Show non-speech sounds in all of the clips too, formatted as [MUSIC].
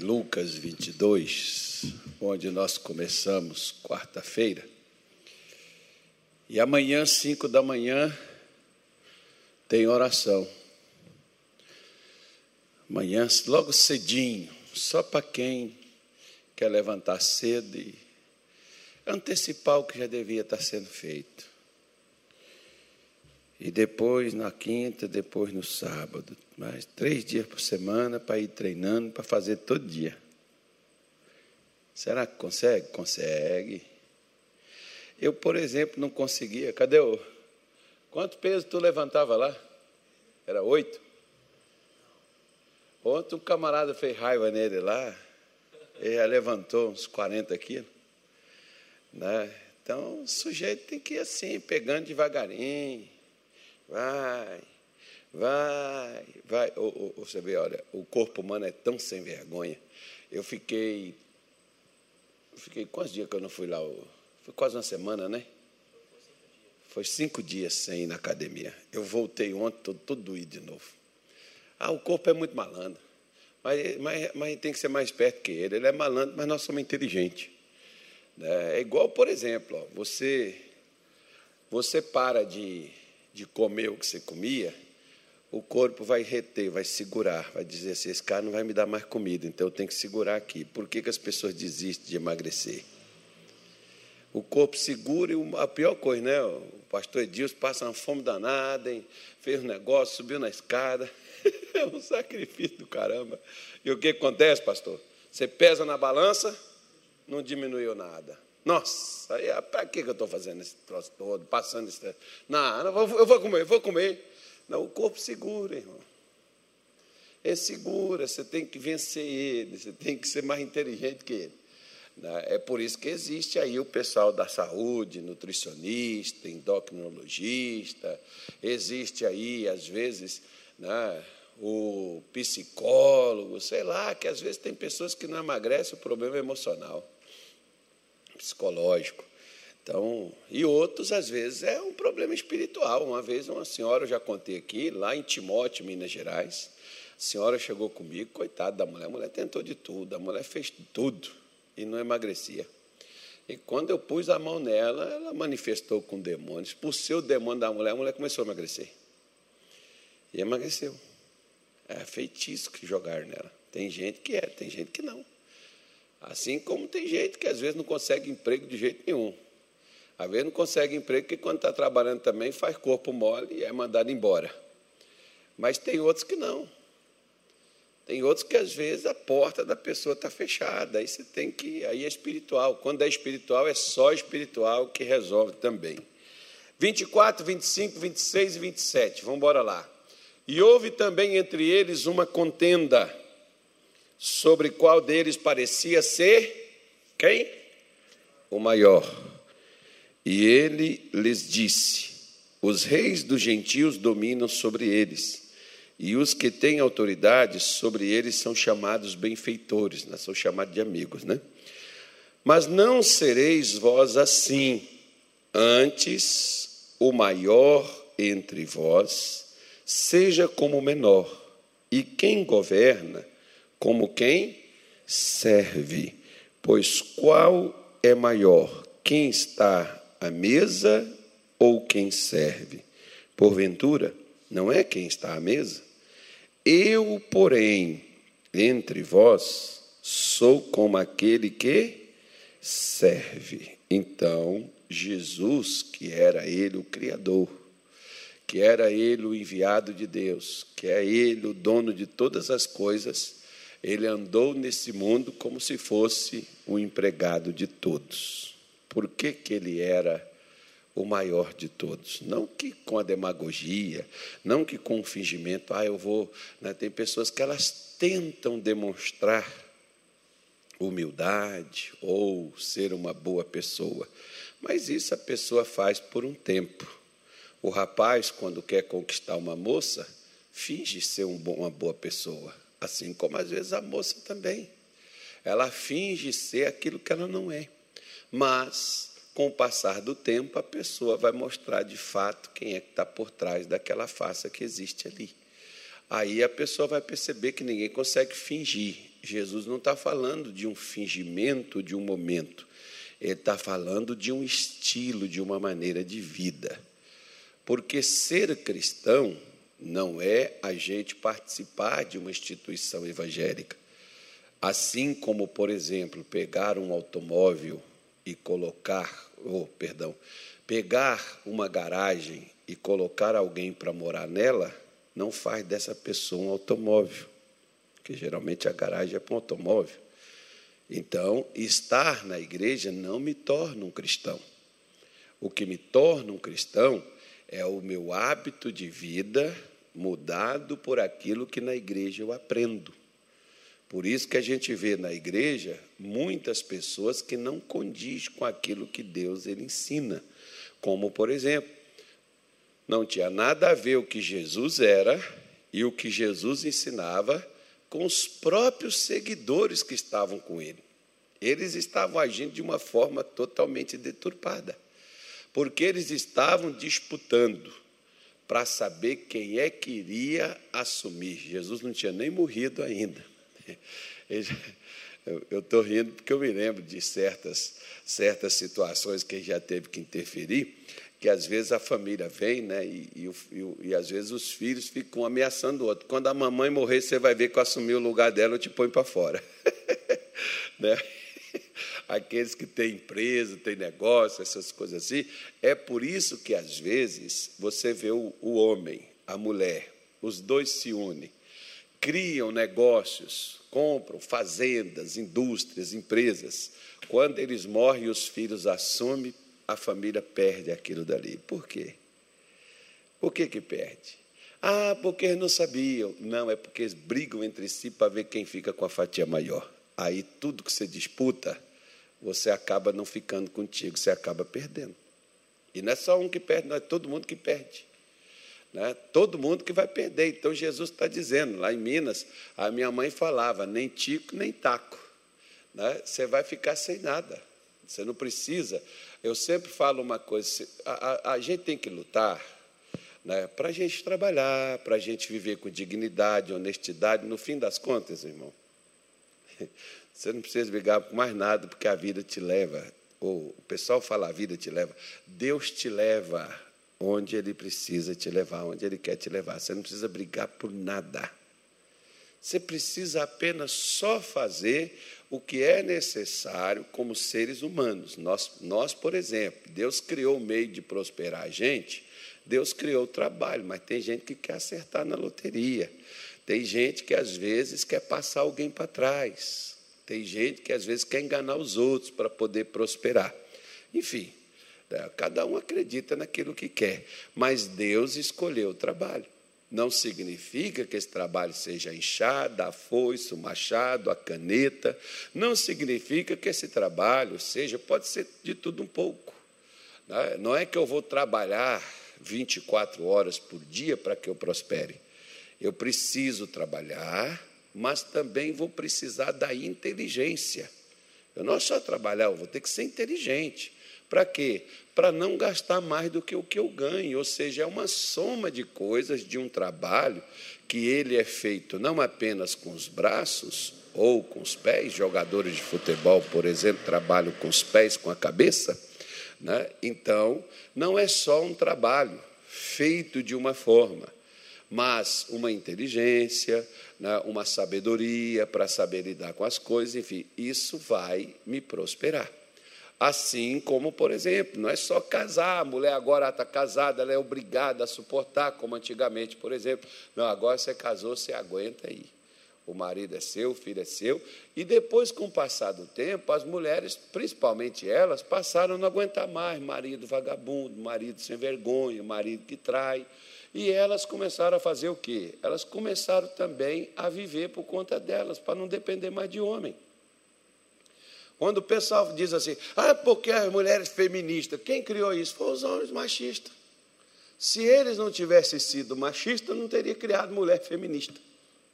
Lucas 22, onde nós começamos quarta-feira. E amanhã, cinco da manhã, tem oração. Amanhã, logo cedinho, só para quem quer levantar cedo e antecipar o que já devia estar sendo feito. E depois na quinta, depois no sábado. Mas três dias por semana para ir treinando, para fazer todo dia. Será que consegue? Consegue. Eu, por exemplo, não conseguia. Cadê o. Quanto peso tu levantava lá? Era oito? Ontem um camarada fez raiva nele lá. Ele já levantou uns 40 quilos. Né? Então, o sujeito tem que ir assim, pegando devagarinho Vai, vai, vai. você vê, olha, o corpo humano é tão sem vergonha. Eu fiquei. Fiquei quantos dias que eu não fui lá? Foi quase uma semana, né? Foi cinco dias sem ir na academia. Eu voltei ontem, todo, todo doído de novo. Ah, o corpo é muito malandro. Mas, mas, mas tem que ser mais perto que ele. Ele é malandro, mas nós somos inteligentes. É igual, por exemplo, ó, você, você para de de comer o que você comia, o corpo vai reter, vai segurar, vai dizer assim: esse cara não vai me dar mais comida, então eu tenho que segurar aqui. Por que, que as pessoas desistem de emagrecer? O corpo segura e a pior coisa, né? O pastor Edilson passa uma fome danada, hein? fez um negócio, subiu na escada. [LAUGHS] é um sacrifício do caramba. E o que acontece, pastor? Você pesa na balança, não diminuiu nada. Nossa, ah, para que eu estou fazendo esse troço todo, passando esse. Não, não, eu vou comer, eu vou comer. Não, o corpo segura, irmão. É segura, você tem que vencer ele, você tem que ser mais inteligente que ele. É por isso que existe aí o pessoal da saúde, nutricionista, endocrinologista, existe aí, às vezes, né, o psicólogo, sei lá, que às vezes tem pessoas que não emagrecem, o problema é emocional psicológico. Então, e outros, às vezes, é um problema espiritual. Uma vez, uma senhora, eu já contei aqui, lá em Timóteo, Minas Gerais, a senhora chegou comigo, coitada da mulher, a mulher tentou de tudo, a mulher fez tudo e não emagrecia. E quando eu pus a mão nela, ela manifestou com demônios. Por ser o demônio da mulher, a mulher começou a emagrecer. E emagreceu. É feitiço que jogaram nela. Tem gente que é, tem gente que não. Assim como tem gente que às vezes não consegue emprego de jeito nenhum. Às vezes não consegue emprego porque quando está trabalhando também faz corpo mole e é mandado embora. Mas tem outros que não. Tem outros que às vezes a porta da pessoa está fechada. Aí você tem que. Aí é espiritual. Quando é espiritual, é só espiritual que resolve também. 24, 25, 26 e 27. Vamos embora lá. E houve também entre eles uma contenda sobre qual deles parecia ser quem? O maior. E ele lhes disse: Os reis dos gentios dominam sobre eles, e os que têm autoridade sobre eles são chamados benfeitores, né? são chamados de amigos, né? Mas não sereis vós assim, antes o maior entre vós seja como o menor, e quem governa como quem serve. Pois qual é maior, quem está à mesa ou quem serve? Porventura, não é quem está à mesa? Eu, porém, entre vós, sou como aquele que serve. Então, Jesus, que era ele o Criador, que era ele o enviado de Deus, que é ele o dono de todas as coisas, ele andou nesse mundo como se fosse o empregado de todos. Por que, que ele era o maior de todos? Não que com a demagogia, não que com o fingimento, ah, eu vou. Né? Tem pessoas que elas tentam demonstrar humildade ou ser uma boa pessoa, mas isso a pessoa faz por um tempo. O rapaz, quando quer conquistar uma moça, finge ser uma boa pessoa Assim como às vezes a moça também. Ela finge ser aquilo que ela não é. Mas, com o passar do tempo, a pessoa vai mostrar de fato quem é que está por trás daquela face que existe ali. Aí a pessoa vai perceber que ninguém consegue fingir. Jesus não está falando de um fingimento, de um momento. Ele está falando de um estilo, de uma maneira de vida. Porque ser cristão não é a gente participar de uma instituição evangélica. Assim como, por exemplo, pegar um automóvel e colocar, oh, perdão, pegar uma garagem e colocar alguém para morar nela, não faz dessa pessoa um automóvel, porque geralmente a garagem é para um automóvel. Então, estar na igreja não me torna um cristão. O que me torna um cristão é o meu hábito de vida mudado por aquilo que na igreja eu aprendo. Por isso que a gente vê na igreja muitas pessoas que não condiz com aquilo que Deus ele ensina. Como, por exemplo, não tinha nada a ver o que Jesus era e o que Jesus ensinava com os próprios seguidores que estavam com ele. Eles estavam agindo de uma forma totalmente deturpada, porque eles estavam disputando para saber quem é que iria assumir. Jesus não tinha nem morrido ainda. [LAUGHS] Eu estou rindo porque eu me lembro de certas, certas situações que já teve que interferir, que às vezes a família vem, né, e, e, e, e às vezes os filhos ficam ameaçando o outro. Quando a mamãe morrer, você vai ver que eu assumi o lugar dela, eu te ponho para fora. [LAUGHS] né? [LAUGHS] Aqueles que têm empresa, têm negócio, essas coisas assim. É por isso que, às vezes, você vê o, homem, a mulher, os dois se unem, criam negócios, compram fazendas, indústrias, empresas. Quando eles morrem e os filhos assumem, a família perde aquilo dali. Por quê? Por que, que perde? Ah, porque eles não sabiam. Não, é porque eles brigam entre si para ver quem fica com a fatia maior. Aí tudo que você disputa, você acaba não ficando contigo, você acaba perdendo. E não é só um que perde, não é todo mundo que perde. Né? Todo mundo que vai perder. Então Jesus está dizendo, lá em Minas, a minha mãe falava, nem tico, nem taco. Né? Você vai ficar sem nada. Você não precisa. Eu sempre falo uma coisa: a, a, a gente tem que lutar né, para a gente trabalhar, para a gente viver com dignidade, honestidade. No fim das contas, irmão, [LAUGHS] você não precisa brigar por mais nada, porque a vida te leva. Ou o pessoal fala a vida te leva. Deus te leva onde Ele precisa te levar, onde Ele quer te levar. Você não precisa brigar por nada. Você precisa apenas só fazer o que é necessário como seres humanos. Nós, nós, por exemplo, Deus criou o meio de prosperar a gente, Deus criou o trabalho, mas tem gente que quer acertar na loteria. Tem gente que às vezes quer passar alguém para trás. Tem gente que às vezes quer enganar os outros para poder prosperar. Enfim, né, cada um acredita naquilo que quer, mas Deus escolheu o trabalho. Não significa que esse trabalho seja a enxada, a foice, o machado, a caneta. Não significa que esse trabalho seja, pode ser de tudo um pouco. Né? Não é que eu vou trabalhar 24 horas por dia para que eu prospere. Eu preciso trabalhar, mas também vou precisar da inteligência. Eu não é só trabalhar, eu vou ter que ser inteligente. Para quê? Para não gastar mais do que o que eu ganho, ou seja, é uma soma de coisas de um trabalho que ele é feito não apenas com os braços ou com os pés, jogadores de futebol, por exemplo, trabalham com os pés, com a cabeça. Né? Então, não é só um trabalho feito de uma forma, mas uma inteligência, né? uma sabedoria para saber lidar com as coisas, enfim, isso vai me prosperar. Assim como, por exemplo, não é só casar, a mulher agora está casada, ela é obrigada a suportar, como antigamente, por exemplo. Não, agora você casou, você aguenta aí. O marido é seu, o filho é seu. E depois, com o passar do tempo, as mulheres, principalmente elas, passaram a não aguentar mais marido vagabundo, marido sem vergonha, marido que trai. E elas começaram a fazer o quê? Elas começaram também a viver por conta delas, para não depender mais de homem. Quando o pessoal diz assim, ah, porque as mulheres feministas, quem criou isso? Foram os homens machistas. Se eles não tivessem sido machistas, não teria criado mulher feminista.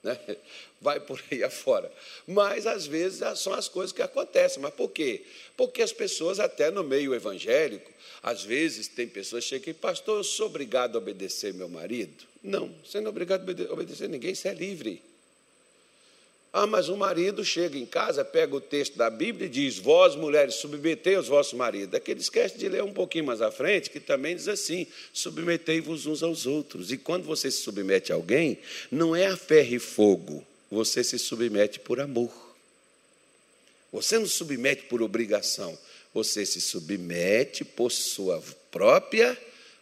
Né? Vai por aí afora. Mas, às vezes, são as coisas que acontecem. Mas por quê? Porque as pessoas, até no meio evangélico, às vezes tem pessoas que chegam e, pastor, eu sou obrigado a obedecer meu marido. Não, você não é obrigado a obedecer ninguém, você é livre. Ah, mas o marido chega em casa, pega o texto da Bíblia e diz: Vós, mulheres, submetei os vossos maridos. É que ele esquece de ler um pouquinho mais à frente, que também diz assim: submetei-vos uns aos outros. E quando você se submete a alguém, não é a ferro e fogo, você se submete por amor. Você não submete por obrigação, você se submete por sua própria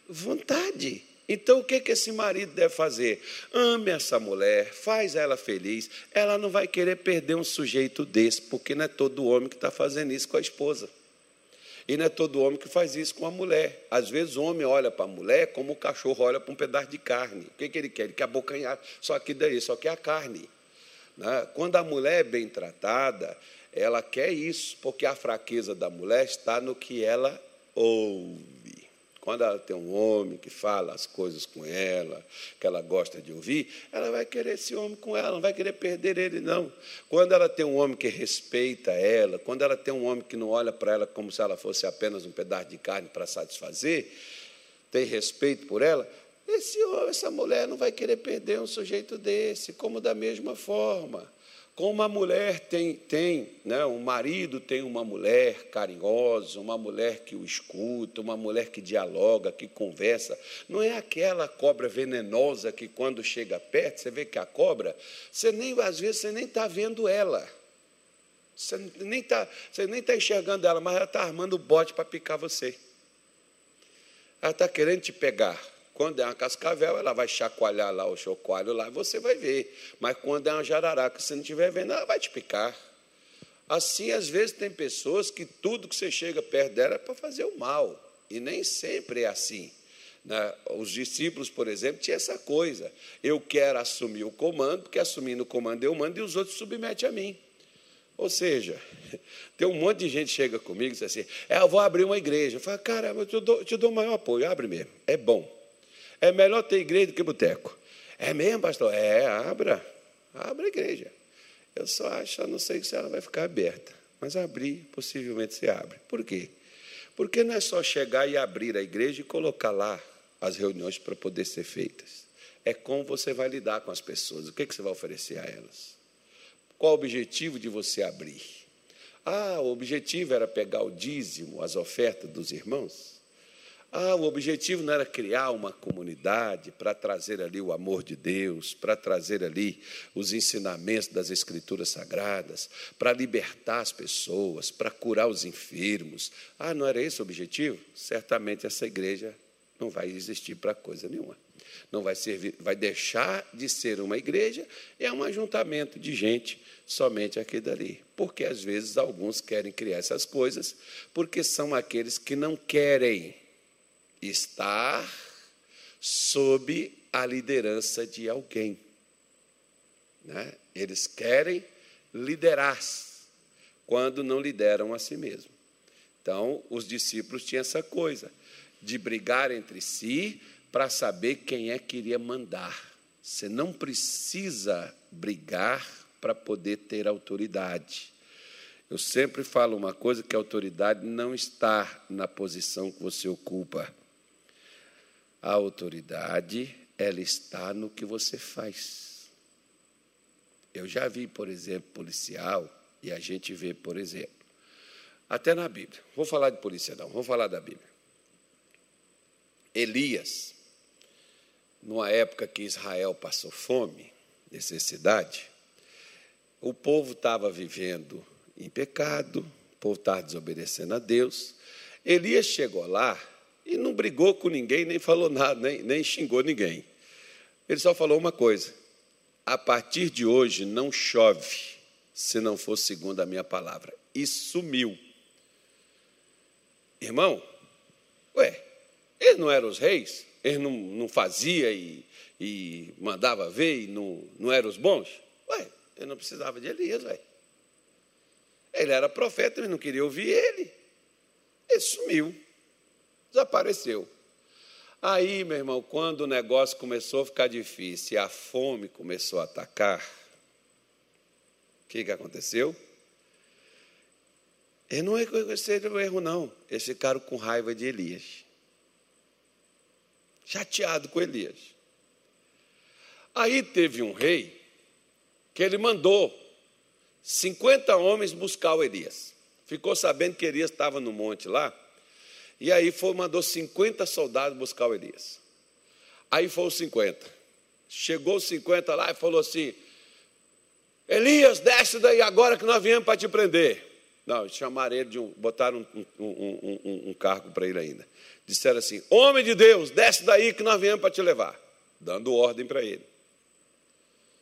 vontade. Então, o que, que esse marido deve fazer? Ame essa mulher, faz ela feliz. Ela não vai querer perder um sujeito desse, porque não é todo homem que está fazendo isso com a esposa. E não é todo homem que faz isso com a mulher. Às vezes o homem olha para a mulher como o cachorro olha para um pedaço de carne. O que, que ele quer? Ele quer abocanhar, só que daí, só quer a carne. Né? Quando a mulher é bem tratada, ela quer isso, porque a fraqueza da mulher está no que ela ouve. Quando ela tem um homem que fala as coisas com ela, que ela gosta de ouvir, ela vai querer esse homem com ela, não vai querer perder ele, não. Quando ela tem um homem que respeita ela, quando ela tem um homem que não olha para ela como se ela fosse apenas um pedaço de carne para satisfazer, tem respeito por ela, esse homem, essa mulher não vai querer perder um sujeito desse, como da mesma forma. Como a mulher tem, tem né, um marido tem uma mulher carinhosa, uma mulher que o escuta, uma mulher que dialoga, que conversa. Não é aquela cobra venenosa que quando chega perto, você vê que a cobra, você nem, às vezes você nem está vendo ela. Você nem está tá enxergando ela, mas ela está armando o bote para picar você. Ela está querendo te pegar. Quando é uma cascavel, ela vai chacoalhar lá o chocoalho lá, você vai ver. Mas quando é uma jararaca, se não estiver vendo, ela vai te picar. Assim, às vezes, tem pessoas que tudo que você chega perto dela é para fazer o mal. E nem sempre é assim. Né? Os discípulos, por exemplo, tinham essa coisa. Eu quero assumir o comando, porque assumindo o comando eu mando e os outros submetem a mim. Ou seja, [LAUGHS] tem um monte de gente que chega comigo e diz assim: é, eu vou abrir uma igreja. Eu falo, caramba, eu te dou, te dou o maior apoio, abre mesmo, é bom. É melhor ter igreja do que boteco. É mesmo, pastor? É, abra. Abra a igreja. Eu só acho, não sei se ela vai ficar aberta. Mas abrir, possivelmente se abre. Por quê? Porque não é só chegar e abrir a igreja e colocar lá as reuniões para poder ser feitas. É como você vai lidar com as pessoas. O que, que você vai oferecer a elas? Qual o objetivo de você abrir? Ah, o objetivo era pegar o dízimo, as ofertas dos irmãos? Ah, o objetivo não era criar uma comunidade para trazer ali o amor de Deus, para trazer ali os ensinamentos das Escrituras Sagradas, para libertar as pessoas, para curar os enfermos. Ah, não era esse o objetivo? Certamente essa igreja não vai existir para coisa nenhuma. Não vai servir, vai deixar de ser uma igreja, é um ajuntamento de gente somente aqui dali. Porque às vezes alguns querem criar essas coisas, porque são aqueles que não querem estar sob a liderança de alguém. Né? Eles querem liderar quando não lideram a si mesmos. Então, os discípulos tinham essa coisa de brigar entre si para saber quem é que iria mandar. Você não precisa brigar para poder ter autoridade. Eu sempre falo uma coisa que a autoridade não está na posição que você ocupa. A autoridade, ela está no que você faz. Eu já vi, por exemplo, policial, e a gente vê, por exemplo, até na Bíblia. Vou falar de polícia, não, vou falar da Bíblia. Elias, numa época que Israel passou fome, necessidade, o povo estava vivendo em pecado, o povo estava desobedecendo a Deus. Elias chegou lá e não brigou com ninguém, nem falou nada, nem, nem xingou ninguém. Ele só falou uma coisa: a partir de hoje não chove, se não for segundo a minha palavra. E sumiu. Irmão, ué, eles não eram os reis? Eles não, não fazia e, e mandava ver e não, não eram os bons? Ué, ele não precisava de Elias, ué. Ele era profeta, mas não queria ouvir ele. Ele sumiu desapareceu. Aí, meu irmão, quando o negócio começou a ficar difícil e a fome começou a atacar, o que, que aconteceu? Eles não reconheceram o erro, não. Eles ficaram com raiva de Elias. Chateado com Elias. Aí teve um rei que ele mandou 50 homens buscar o Elias. Ficou sabendo que Elias estava no monte lá, e aí foi, mandou 50 soldados buscar o Elias. Aí foram os 50. Chegou os 50 lá e falou assim: Elias, desce daí agora que nós viemos para te prender. Não, chamaram ele de um, botaram um, um, um, um cargo para ele ainda. Disseram assim: Homem de Deus, desce daí que nós viemos para te levar. Dando ordem para ele.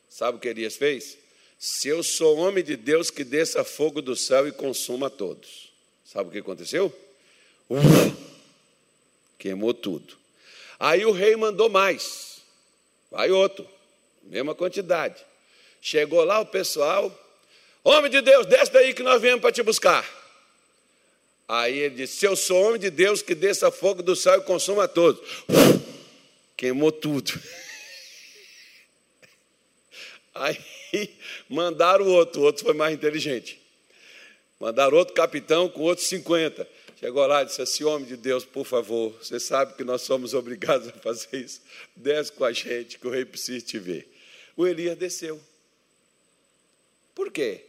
Sabe o que Elias fez? Se eu sou homem de Deus, que desça fogo do céu e consuma todos. Sabe o que aconteceu? Queimou tudo. Aí o rei mandou mais. Vai outro. Mesma quantidade. Chegou lá o pessoal. Homem de Deus, desce daí que nós viemos para te buscar. Aí ele disse: Se eu sou homem de Deus, que desça fogo do céu e consuma todos. Queimou tudo. [LAUGHS] Aí mandaram o outro, o outro foi mais inteligente. Mandaram outro capitão com outros 50. Chegou lá e disse assim: Homem de Deus, por favor, você sabe que nós somos [LAUGHS] obrigados a fazer isso. Desce com a gente, que o rei precisa te ver. O Elias desceu. Por quê?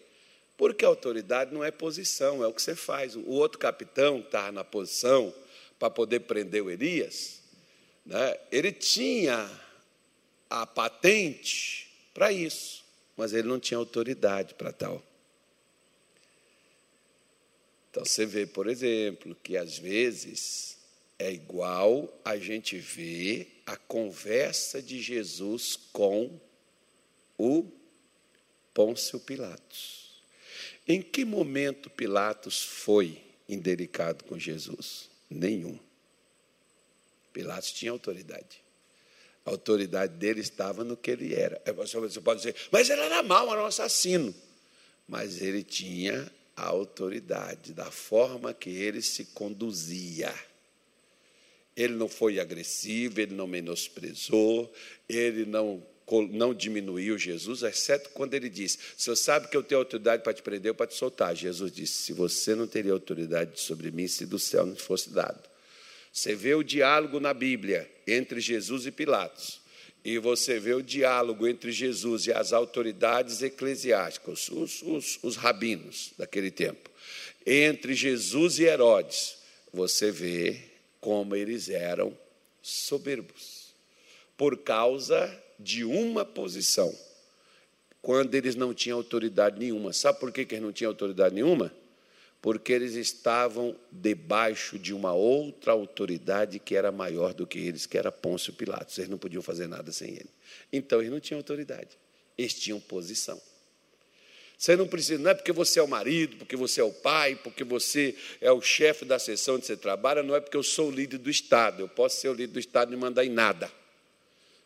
Porque autoridade não é posição, é o que você faz. O outro capitão estava na posição para poder prender o Elias, né, ele tinha a patente para isso, mas ele não tinha autoridade para tal. Então você vê, por exemplo, que às vezes é igual a gente vê a conversa de Jesus com o Pôncio Pilatos. Em que momento Pilatos foi indelicado com Jesus? Nenhum. Pilatos tinha autoridade. A autoridade dele estava no que ele era. Você pode dizer, mas ele era mau, era um assassino. Mas ele tinha a autoridade, da forma que ele se conduzia. Ele não foi agressivo, ele não menosprezou, ele não, não diminuiu Jesus, exceto quando ele disse: Se eu sabe que eu tenho autoridade para te prender ou para te soltar. Jesus disse: Se você não teria autoridade sobre mim, se do céu não te fosse dado. Você vê o diálogo na Bíblia entre Jesus e Pilatos e você vê o diálogo entre Jesus e as autoridades eclesiásticas, os, os, os, rabinos daquele tempo, entre Jesus e Herodes, você vê como eles eram soberbos, por causa de uma posição, quando eles não tinham autoridade nenhuma. Sabe por que, que eles não tinham autoridade nenhuma? Porque eles estavam debaixo de uma outra autoridade que era maior do que eles, que era Pôncio Pilatos. Eles não podiam fazer nada sem ele. Então, eles não tinham autoridade, eles tinham posição. Você não precisa, não é porque você é o marido, porque você é o pai, porque você é o chefe da sessão onde você trabalha, não é porque eu sou o líder do Estado. Eu posso ser o líder do Estado e mandar em nada.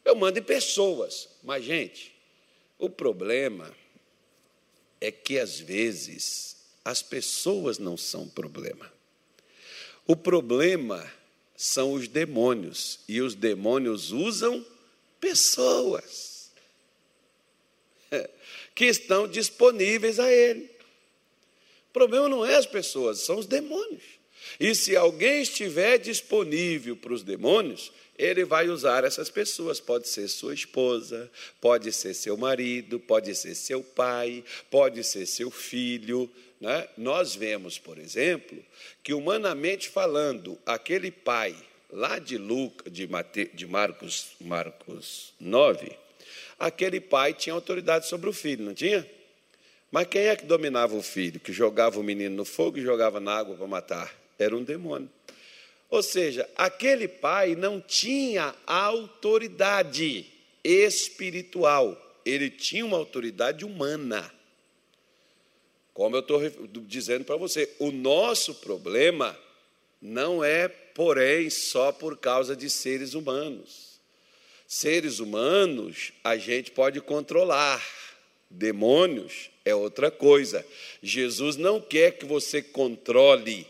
Eu mando em pessoas. Mas, gente, o problema é que às vezes as pessoas não são problema. O problema são os demônios, e os demônios usam pessoas [LAUGHS] que estão disponíveis a ele. O problema não é as pessoas, são os demônios. E se alguém estiver disponível para os demônios, ele vai usar essas pessoas. Pode ser sua esposa, pode ser seu marido, pode ser seu pai, pode ser seu filho, né? Nós vemos, por exemplo, que humanamente falando, aquele pai lá de Lucas, de, Mate, de Marcos, Marcos 9, aquele pai tinha autoridade sobre o filho, não tinha? Mas quem é que dominava o filho, que jogava o menino no fogo e jogava na água para matar? Era um demônio. Ou seja, aquele pai não tinha autoridade espiritual, ele tinha uma autoridade humana. Como eu estou dizendo para você, o nosso problema não é, porém, só por causa de seres humanos. Seres humanos a gente pode controlar, demônios é outra coisa. Jesus não quer que você controle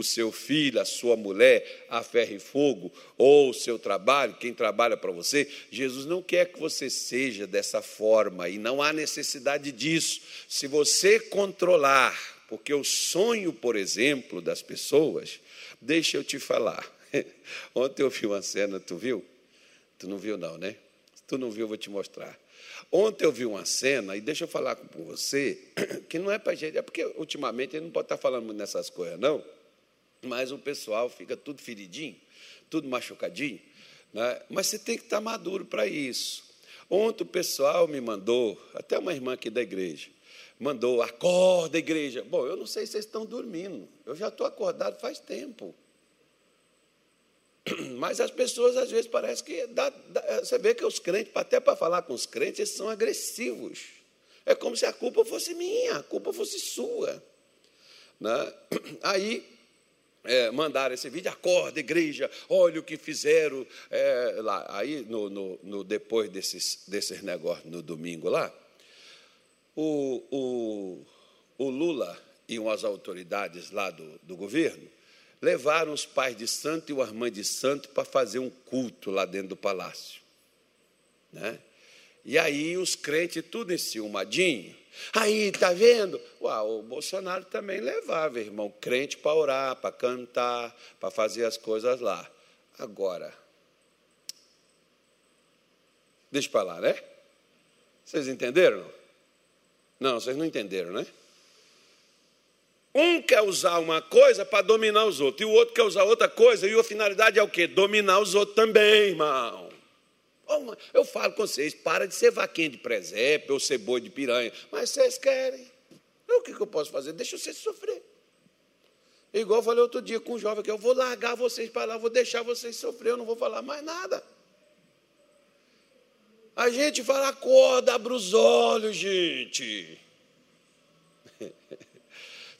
o seu filho, a sua mulher a ferro e fogo, ou o seu trabalho, quem trabalha para você, Jesus não quer que você seja dessa forma e não há necessidade disso. Se você controlar, porque o sonho, por exemplo, das pessoas, deixa eu te falar. [LAUGHS] Ontem eu vi uma cena, tu viu? Tu não viu, não, né? Se tu não viu, eu vou te mostrar. Ontem eu vi uma cena, e deixa eu falar com você, [COUGHS] que não é para gente, é porque ultimamente ele não pode estar falando nessas coisas, não mas o pessoal fica tudo feridinho, tudo machucadinho. Né? Mas você tem que estar maduro para isso. Ontem o pessoal me mandou, até uma irmã aqui da igreja, mandou, acorda, igreja. Bom, eu não sei se vocês estão dormindo, eu já estou acordado faz tempo. [CLEARS THROAT] Mas as pessoas, às vezes, parece que. Dá, dá, você vê que os crentes, até para falar com os crentes, eles são agressivos. É como se a culpa fosse minha, a culpa fosse sua. Né? [CLEARS THROAT] Aí é, mandaram esse vídeo, acorda, igreja, olha o que fizeram é, lá. Aí, no, no, no, depois desses, desses negócios, no domingo lá, o, o, o Lula e umas autoridades lá do, do governo levaram os pais de santo e o Armand de santo para fazer um culto lá dentro do palácio. Né? E aí os crentes, tudo enciumadinho, Aí, tá vendo? Uau, o Bolsonaro também levava, irmão, crente para orar, para cantar, para fazer as coisas lá. Agora, deixa para lá, né? Vocês entenderam? Não, vocês não entenderam, né? Um quer usar uma coisa para dominar os outros, e o outro quer usar outra coisa, e a finalidade é o quê? Dominar os outros também, irmão. Eu falo com vocês, para de ser vaquinha de presépio ou ser boi de piranha. Mas vocês querem. O que eu posso fazer? Deixa vocês sofrer. Igual eu falei outro dia com um jovem que eu vou largar vocês para lá, vou deixar vocês sofrer, eu não vou falar mais nada. A gente fala, acorda, abre os olhos, gente.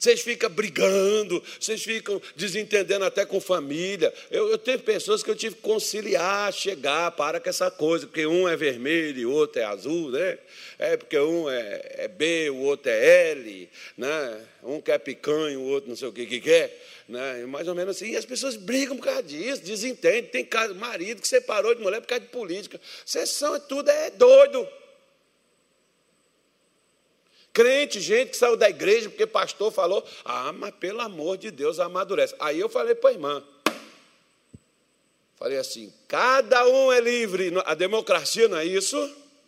Vocês ficam brigando, vocês ficam desentendendo até com família. Eu, eu tenho pessoas que eu tive que conciliar, chegar, para com essa coisa, porque um é vermelho e outro é azul, né? É porque um é, é B, o outro é L, né? Um quer picanha, o outro não sei o que, que quer. Né? Mais ou menos assim. E as pessoas brigam por causa disso, desentendem. Tem marido que separou de mulher por causa de política. Vocês são tudo é doido. Crente, gente que saiu da igreja porque pastor falou, ah, mas pelo amor de Deus, amadurece. Aí eu falei para a irmã, falei assim, cada um é livre, a democracia não é isso?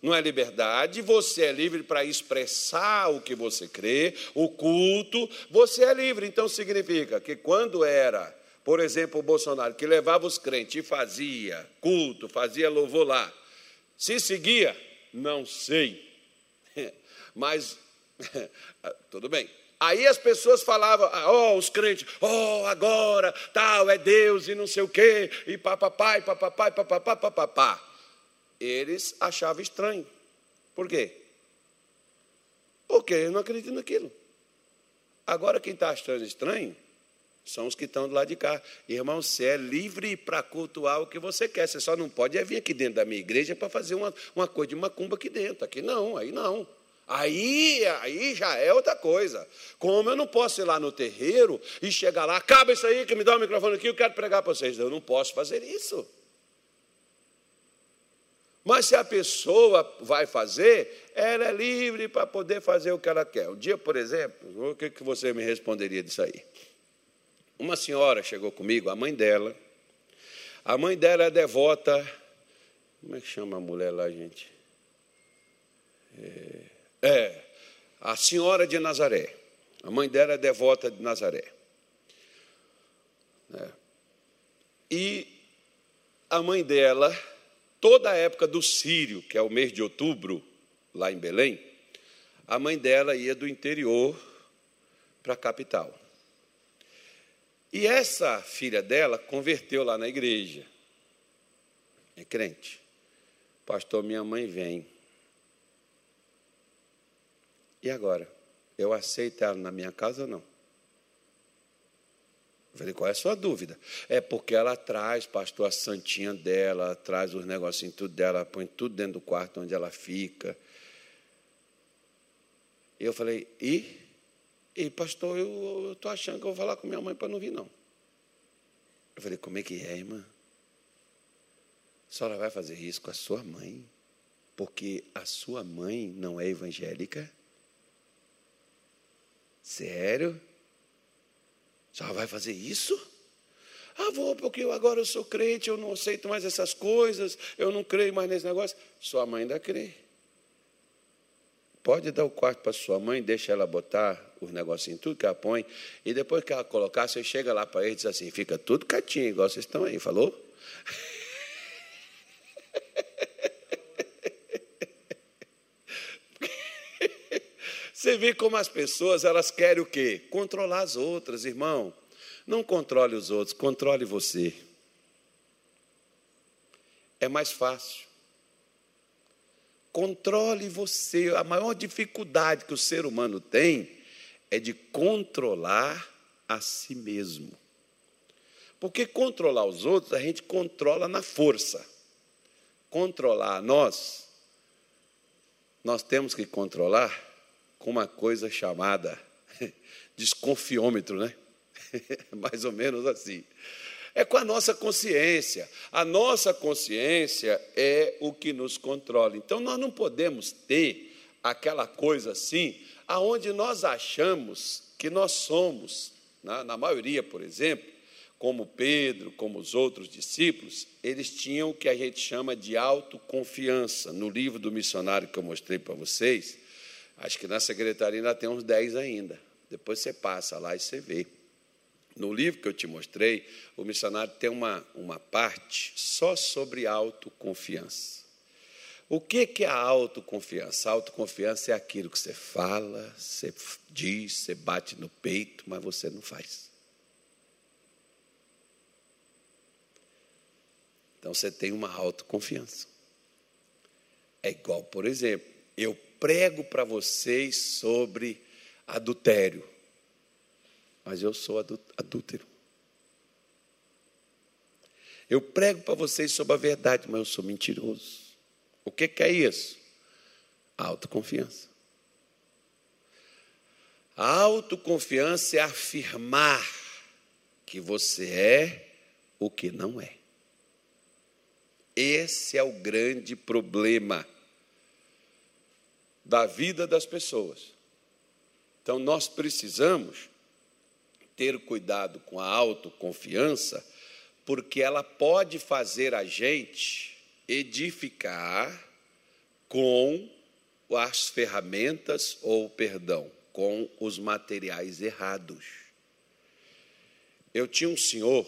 Não é liberdade, você é livre para expressar o que você crê, o culto, você é livre. Então significa que quando era, por exemplo, o Bolsonaro, que levava os crentes e fazia culto, fazia louvor lá, se seguia, não sei. [LAUGHS] Mas [LAUGHS] Tudo bem. Aí as pessoas falavam, ó, oh, os crentes, oh, agora, tal, é Deus e não sei o quê, e papapá, e papapá, e papapá, papapá. Eles achavam estranho. Por quê? Porque eles não acreditam naquilo. Agora, quem está achando estranho são os que estão do lado de cá. Irmão, você é livre para cultuar o que você quer. Você só não pode é vir aqui dentro da minha igreja para fazer uma, uma coisa de macumba aqui dentro. Aqui não, aí não. Aí, aí já é outra coisa. Como eu não posso ir lá no terreiro e chegar lá, acaba isso aí, que me dá o microfone aqui, eu quero pregar para vocês. Eu não posso fazer isso. Mas se a pessoa vai fazer, ela é livre para poder fazer o que ela quer. Um dia, por exemplo, o que você me responderia disso aí? Uma senhora chegou comigo, a mãe dela. A mãe dela é devota. Como é que chama a mulher lá, gente? É, é, a senhora de Nazaré. A mãe dela é devota de Nazaré. É. E a mãe dela, toda a época do Sírio, que é o mês de outubro, lá em Belém, a mãe dela ia do interior para a capital. E essa filha dela converteu lá na igreja. É crente. Pastor, minha mãe vem. E agora? Eu aceito ela na minha casa ou não? Eu falei, qual é a sua dúvida? É porque ela traz, pastor, a santinha dela, traz os negocinhos tudo dela, põe tudo dentro do quarto onde ela fica. E eu falei, e? E pastor, eu estou achando que eu vou falar com minha mãe para não vir, não. Eu falei, como é que é, irmã? A senhora vai fazer isso com a sua mãe? Porque a sua mãe não é evangélica? Sério? Senhora vai fazer isso? Ah, vou, porque eu agora eu sou crente, eu não aceito mais essas coisas, eu não creio mais nesse negócio. Sua mãe ainda crê. Pode dar o quarto para sua mãe, deixa ela botar os negocinhos, tudo que ela põe, e depois que ela colocar, você chega lá para ele e diz assim: fica tudo quietinho, igual vocês estão aí, falou? [LAUGHS] Você vê como as pessoas, elas querem o quê? Controlar as outras, irmão. Não controle os outros, controle você. É mais fácil. Controle você. A maior dificuldade que o ser humano tem é de controlar a si mesmo. Porque controlar os outros, a gente controla na força. Controlar nós, nós temos que controlar com uma coisa chamada [LAUGHS] desconfiômetro, né? [LAUGHS] Mais ou menos assim. É com a nossa consciência. A nossa consciência é o que nos controla. Então nós não podemos ter aquela coisa assim, aonde nós achamos que nós somos, na, na maioria, por exemplo, como Pedro, como os outros discípulos, eles tinham o que a gente chama de autoconfiança. No livro do missionário que eu mostrei para vocês, acho que na secretaria ainda tem uns 10 ainda. Depois você passa lá e você vê. No livro que eu te mostrei, o missionário tem uma, uma parte só sobre autoconfiança. O que, é a autoconfiança? A autoconfiança é aquilo que você fala, você diz, você bate no peito, mas você não faz. Então você tem uma autoconfiança. É igual, por exemplo, eu prego para vocês sobre adultério mas eu sou adúltero. Eu prego para vocês sobre a verdade, mas eu sou mentiroso. O que, que é isso? A autoconfiança. A autoconfiança é afirmar que você é o que não é. Esse é o grande problema da vida das pessoas. Então, nós precisamos ter cuidado com a autoconfiança, porque ela pode fazer a gente edificar com as ferramentas, ou perdão, com os materiais errados. Eu tinha um senhor,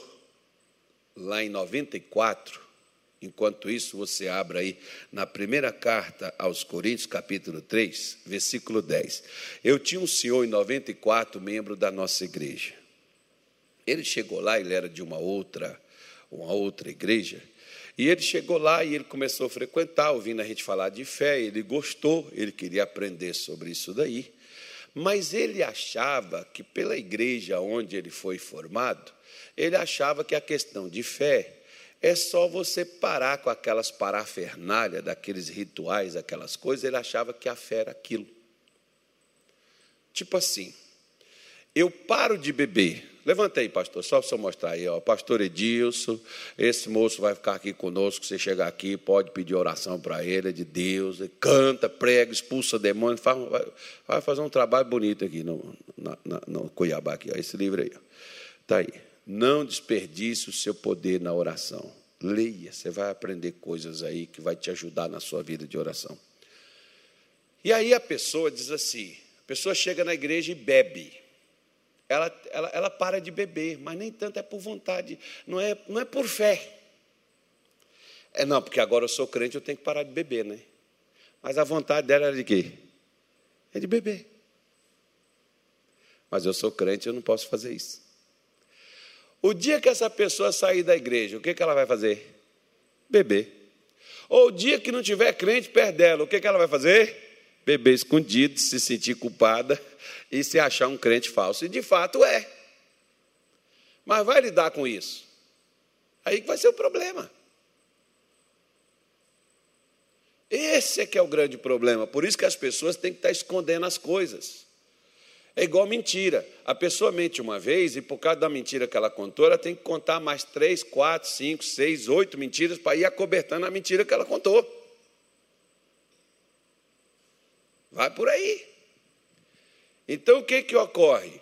lá em 94, enquanto isso você abre aí na primeira carta aos Coríntios, capítulo 3, versículo 10. Eu tinha um senhor em 94, membro da nossa igreja. Ele chegou lá, ele era de uma outra, uma outra igreja, e ele chegou lá e ele começou a frequentar, ouvindo a gente falar de fé, ele gostou, ele queria aprender sobre isso daí. Mas ele achava que pela igreja onde ele foi formado, ele achava que a questão de fé é só você parar com aquelas parafernálias, daqueles rituais, aquelas coisas, ele achava que a fé era aquilo. Tipo assim, eu paro de beber, Levanta aí, pastor, só para eu mostrar aí, ó. Pastor Edilson, esse moço vai ficar aqui conosco. Se chegar aqui, pode pedir oração para ele, é de Deus. Ele canta, prega, expulsa demônio, faz, vai, vai fazer um trabalho bonito aqui no, na, no Cuiabá, aqui, ó, esse livro aí. Está aí. Não desperdice o seu poder na oração. Leia, você vai aprender coisas aí que vai te ajudar na sua vida de oração. E aí a pessoa diz assim: a pessoa chega na igreja e bebe ela, ela, ela para de beber, mas nem tanto é por vontade, não é, não é por fé. É não, porque agora eu sou crente, eu tenho que parar de beber, né? Mas a vontade dela era de quê? É de beber. Mas eu sou crente, eu não posso fazer isso. O dia que essa pessoa sair da igreja, o que, que ela vai fazer? Beber. Ou o dia que não tiver crente perto dela, o que, que ela vai fazer? Beber escondido, se sentir culpada e se achar um crente falso. E de fato é. Mas vai lidar com isso. Aí que vai ser o problema. Esse é que é o grande problema. Por isso que as pessoas têm que estar escondendo as coisas. É igual mentira. A pessoa mente uma vez e, por causa da mentira que ela contou, ela tem que contar mais três, quatro, cinco, seis, oito mentiras para ir acobertando a mentira que ela contou. Vai por aí. Então, o que, que ocorre?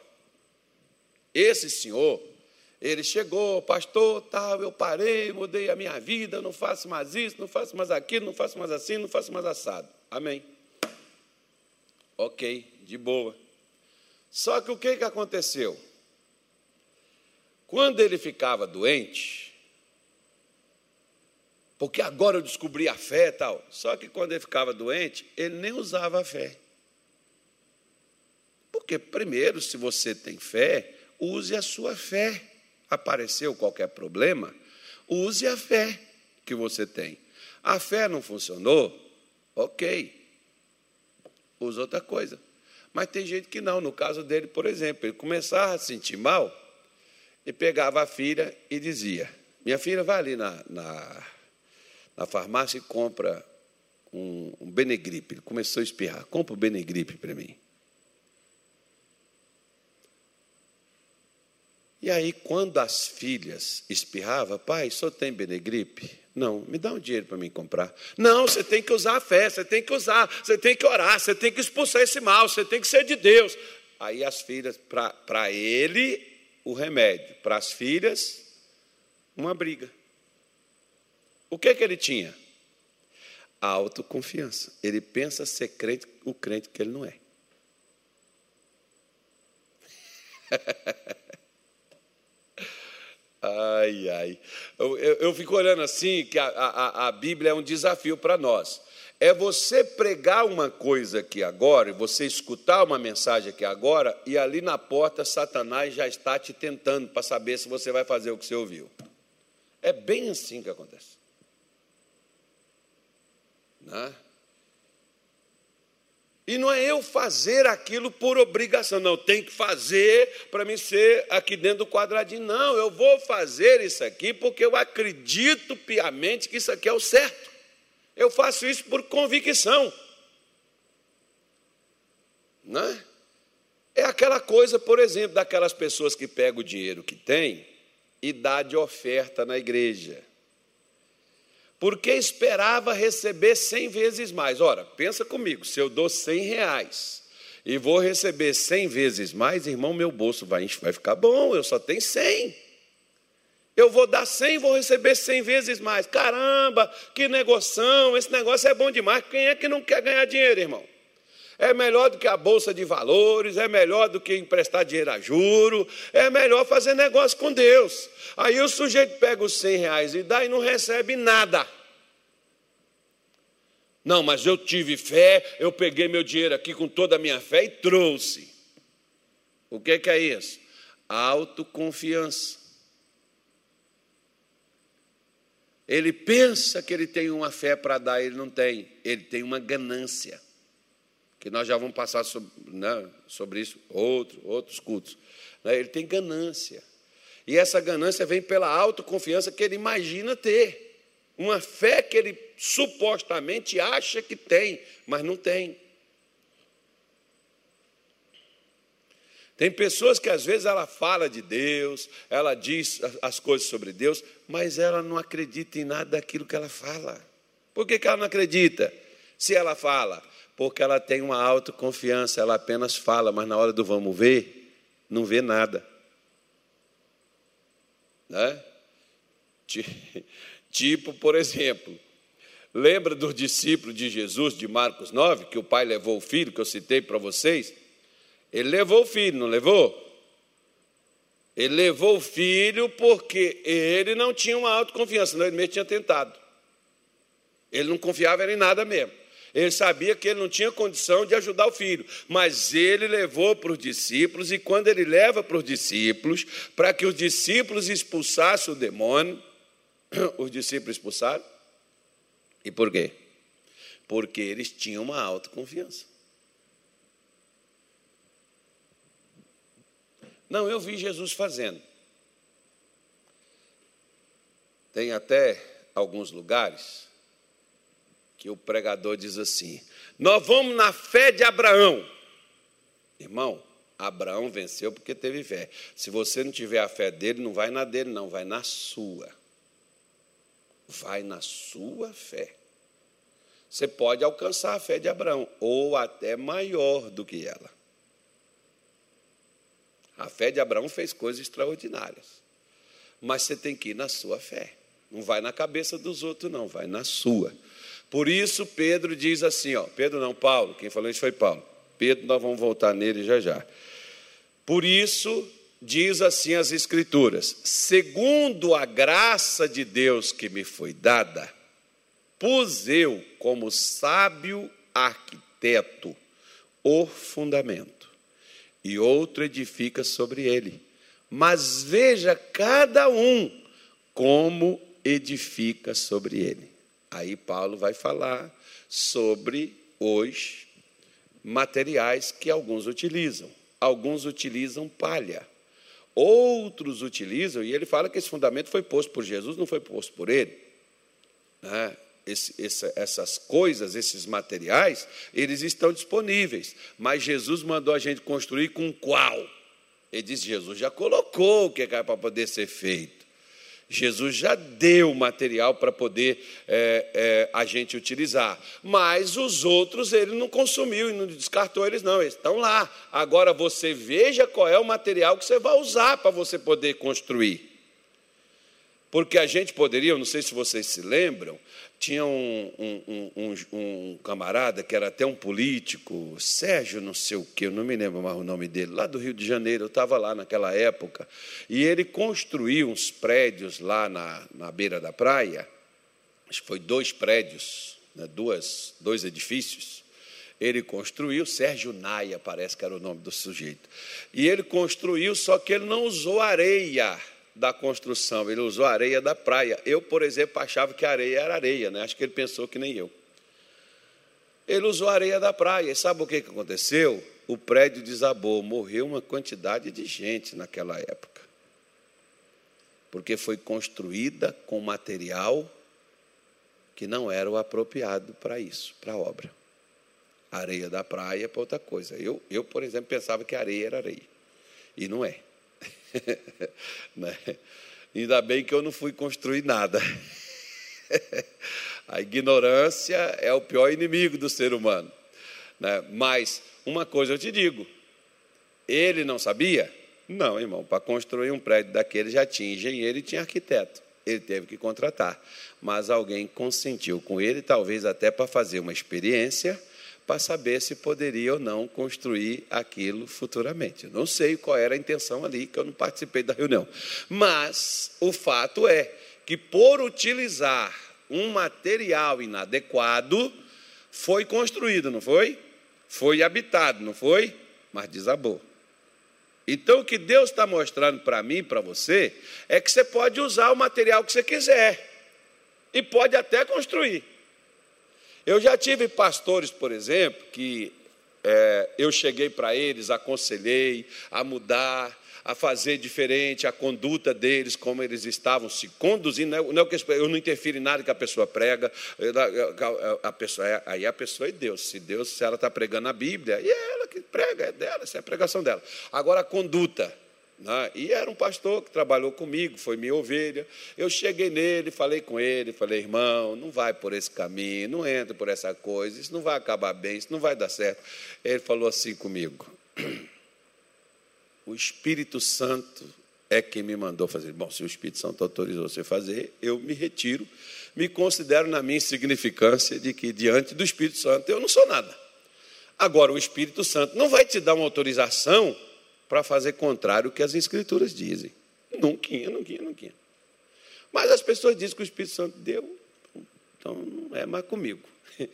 Esse senhor, ele chegou, pastor, tal, eu parei, mudei a minha vida, não faço mais isso, não faço mais aquilo, não faço mais assim, não faço mais assado. Amém. Ok, de boa. Só que o que, que aconteceu? Quando ele ficava doente, porque agora eu descobri a fé e tal, só que quando ele ficava doente, ele nem usava a fé. Porque, primeiro, se você tem fé, use a sua fé. Apareceu qualquer problema, use a fé que você tem. A fé não funcionou? Ok. Use outra coisa. Mas tem gente que não. No caso dele, por exemplo, ele começava a sentir mal e pegava a filha e dizia: Minha filha, vai ali na, na, na farmácia e compra um, um Benegripe. Ele começou a espirrar: Compra o Benegripe para mim. E aí, quando as filhas espirravam, pai, só tem Benegripe? Não, me dá um dinheiro para mim comprar. Não, você tem que usar a fé, você tem que usar, você tem que orar, você tem que expulsar esse mal, você tem que ser de Deus. Aí as filhas, para ele, o remédio, para as filhas, uma briga. O que, que ele tinha? A autoconfiança. Ele pensa ser crente, o crente que ele não é. [LAUGHS] Ai, ai. Eu, eu, eu, fico olhando assim, que a, a, a Bíblia é um desafio para nós. É você pregar uma coisa aqui agora, e você escutar uma mensagem aqui agora, e ali na porta Satanás já está te tentando para saber se você vai fazer o que você ouviu. É bem assim que acontece. Né? E não é eu fazer aquilo por obrigação, não, tem que fazer para mim ser aqui dentro do quadradinho. Não, eu vou fazer isso aqui porque eu acredito piamente que isso aqui é o certo. Eu faço isso por convicção. Né? É aquela coisa, por exemplo, daquelas pessoas que pegam o dinheiro que tem e dá de oferta na igreja porque esperava receber cem vezes mais. Ora, pensa comigo, se eu dou cem reais e vou receber cem vezes mais, irmão, meu bolso vai, vai ficar bom, eu só tenho cem. Eu vou dar cem, vou receber cem vezes mais. Caramba, que negoção, esse negócio é bom demais. Quem é que não quer ganhar dinheiro, irmão? É melhor do que a bolsa de valores, é melhor do que emprestar dinheiro a juro, é melhor fazer negócio com Deus. Aí o sujeito pega os 100 reais e dá e não recebe nada. Não, mas eu tive fé, eu peguei meu dinheiro aqui com toda a minha fé e trouxe. O que, que é isso? Autoconfiança. Ele pensa que ele tem uma fé para dar, ele não tem. Ele tem uma ganância que nós já vamos passar sobre, né, sobre isso, outro, outros cultos. Né, ele tem ganância. E essa ganância vem pela autoconfiança que ele imagina ter. Uma fé que ele supostamente acha que tem, mas não tem. Tem pessoas que às vezes ela fala de Deus, ela diz as coisas sobre Deus, mas ela não acredita em nada daquilo que ela fala. Por que, que ela não acredita? Se ela fala, porque ela tem uma autoconfiança, ela apenas fala, mas na hora do vamos ver, não vê nada. Né? [LAUGHS] Tipo, por exemplo, lembra dos discípulos de Jesus de Marcos 9, que o pai levou o filho, que eu citei para vocês? Ele levou o filho, não levou? Ele levou o filho porque ele não tinha uma autoconfiança, senão ele mesmo tinha tentado. Ele não confiava em nada mesmo. Ele sabia que ele não tinha condição de ajudar o filho, mas ele levou para os discípulos, e quando ele leva para os discípulos, para que os discípulos expulsassem o demônio, [CLEARS THROAT] os discípulos expulsaram. E por quê? Porque eles tinham uma autoconfiança. Não, eu vi Jesus fazendo. Tem até alguns lugares que o pregador diz assim: Nós vamos na fé de Abraão. Irmão, Abraão venceu porque teve fé. Se você não tiver a fé dele, não vai na dele, não, vai na sua. Vai na sua fé. Você pode alcançar a fé de Abraão, ou até maior do que ela. A fé de Abraão fez coisas extraordinárias. Mas você tem que ir na sua fé. Não vai na cabeça dos outros, não, vai na sua. Por isso, Pedro diz assim: ó, Pedro não, Paulo, quem falou isso foi Paulo. Pedro, nós vamos voltar nele já já. Por isso, diz assim as Escrituras: segundo a graça de Deus que me foi dada, pus eu, como sábio arquiteto, o fundamento, e outro edifica sobre ele. Mas veja cada um como edifica sobre ele. Aí Paulo vai falar sobre os materiais que alguns utilizam. Alguns utilizam palha, outros utilizam, e ele fala que esse fundamento foi posto por Jesus, não foi posto por ele. Né? Esse, essa, essas coisas, esses materiais, eles estão disponíveis, mas Jesus mandou a gente construir com qual? Ele diz: Jesus já colocou o que é para poder ser feito. Jesus já deu material para poder é, é, a gente utilizar, mas os outros ele não consumiu e não descartou eles, não, eles estão lá. Agora você veja qual é o material que você vai usar para você poder construir. Porque a gente poderia, eu não sei se vocês se lembram, tinha um, um, um, um, camarada que era até um político, Sérgio não sei o que, eu não me lembro mais o nome dele, lá do Rio de Janeiro, eu estava lá naquela época, e ele construiu uns prédios lá na, na beira da praia, acho que foi dois prédios, né, duas, dois edifícios, ele construiu, Sérgio Naia parece que era o nome do sujeito, e ele construiu, só que ele não usou areia, da construção, ele usou areia da praia. Eu, por exemplo, achava que areia era areia, né? acho que ele pensou que nem eu. Ele usou areia da praia, e sabe o que aconteceu? O prédio desabou, morreu uma quantidade de gente naquela época. Porque foi construída com material que não era o apropriado para isso, para a obra. Areia da praia é para outra coisa. Eu, eu, por exemplo, pensava que areia era areia. E não é. [LAUGHS] né? Ainda bem que eu não fui construir nada. [LAUGHS] A ignorância é o pior inimigo do ser humano. Né? Mas uma coisa eu te digo: ele não sabia? Não, irmão, para construir um prédio daquele já tinha engenheiro e tinha arquiteto. Ele teve que contratar. Mas alguém consentiu com ele, talvez até para fazer uma experiência para saber se poderia ou não construir aquilo futuramente. Eu não sei qual era a intenção ali, que eu não participei da reunião. Mas o fato é que, por utilizar um material inadequado, foi construído, não foi? Foi habitado, não foi? Mas desabou. Então, o que Deus está mostrando para mim e para você é que você pode usar o material que você quiser e pode até construir. Eu já tive pastores, por exemplo, que é, eu cheguei para eles, aconselhei a mudar, a fazer diferente a conduta deles, como eles estavam se conduzindo. Não é, que eu não interfiro em nada que a pessoa prega, a pessoa, é, aí a pessoa é Deus. Se Deus, se ela está pregando a Bíblia, e é ela que prega, é dela, essa é a pregação dela. Agora a conduta. Né? E era um pastor que trabalhou comigo, foi minha ovelha. Eu cheguei nele, falei com ele, falei, irmão, não vai por esse caminho, não entra por essa coisa, isso não vai acabar bem, isso não vai dar certo. Ele falou assim comigo: [CLEARS THROAT] o Espírito Santo é quem me mandou fazer. Bom, se o Espírito Santo autorizou você fazer, eu me retiro, me considero na minha insignificância de que diante do Espírito Santo eu não sou nada. Agora, o Espírito Santo não vai te dar uma autorização para fazer contrário ao que as Escrituras dizem. Nunca, nunca, nunca. Mas as pessoas dizem que o Espírito Santo deu, então não é mais comigo. [LAUGHS]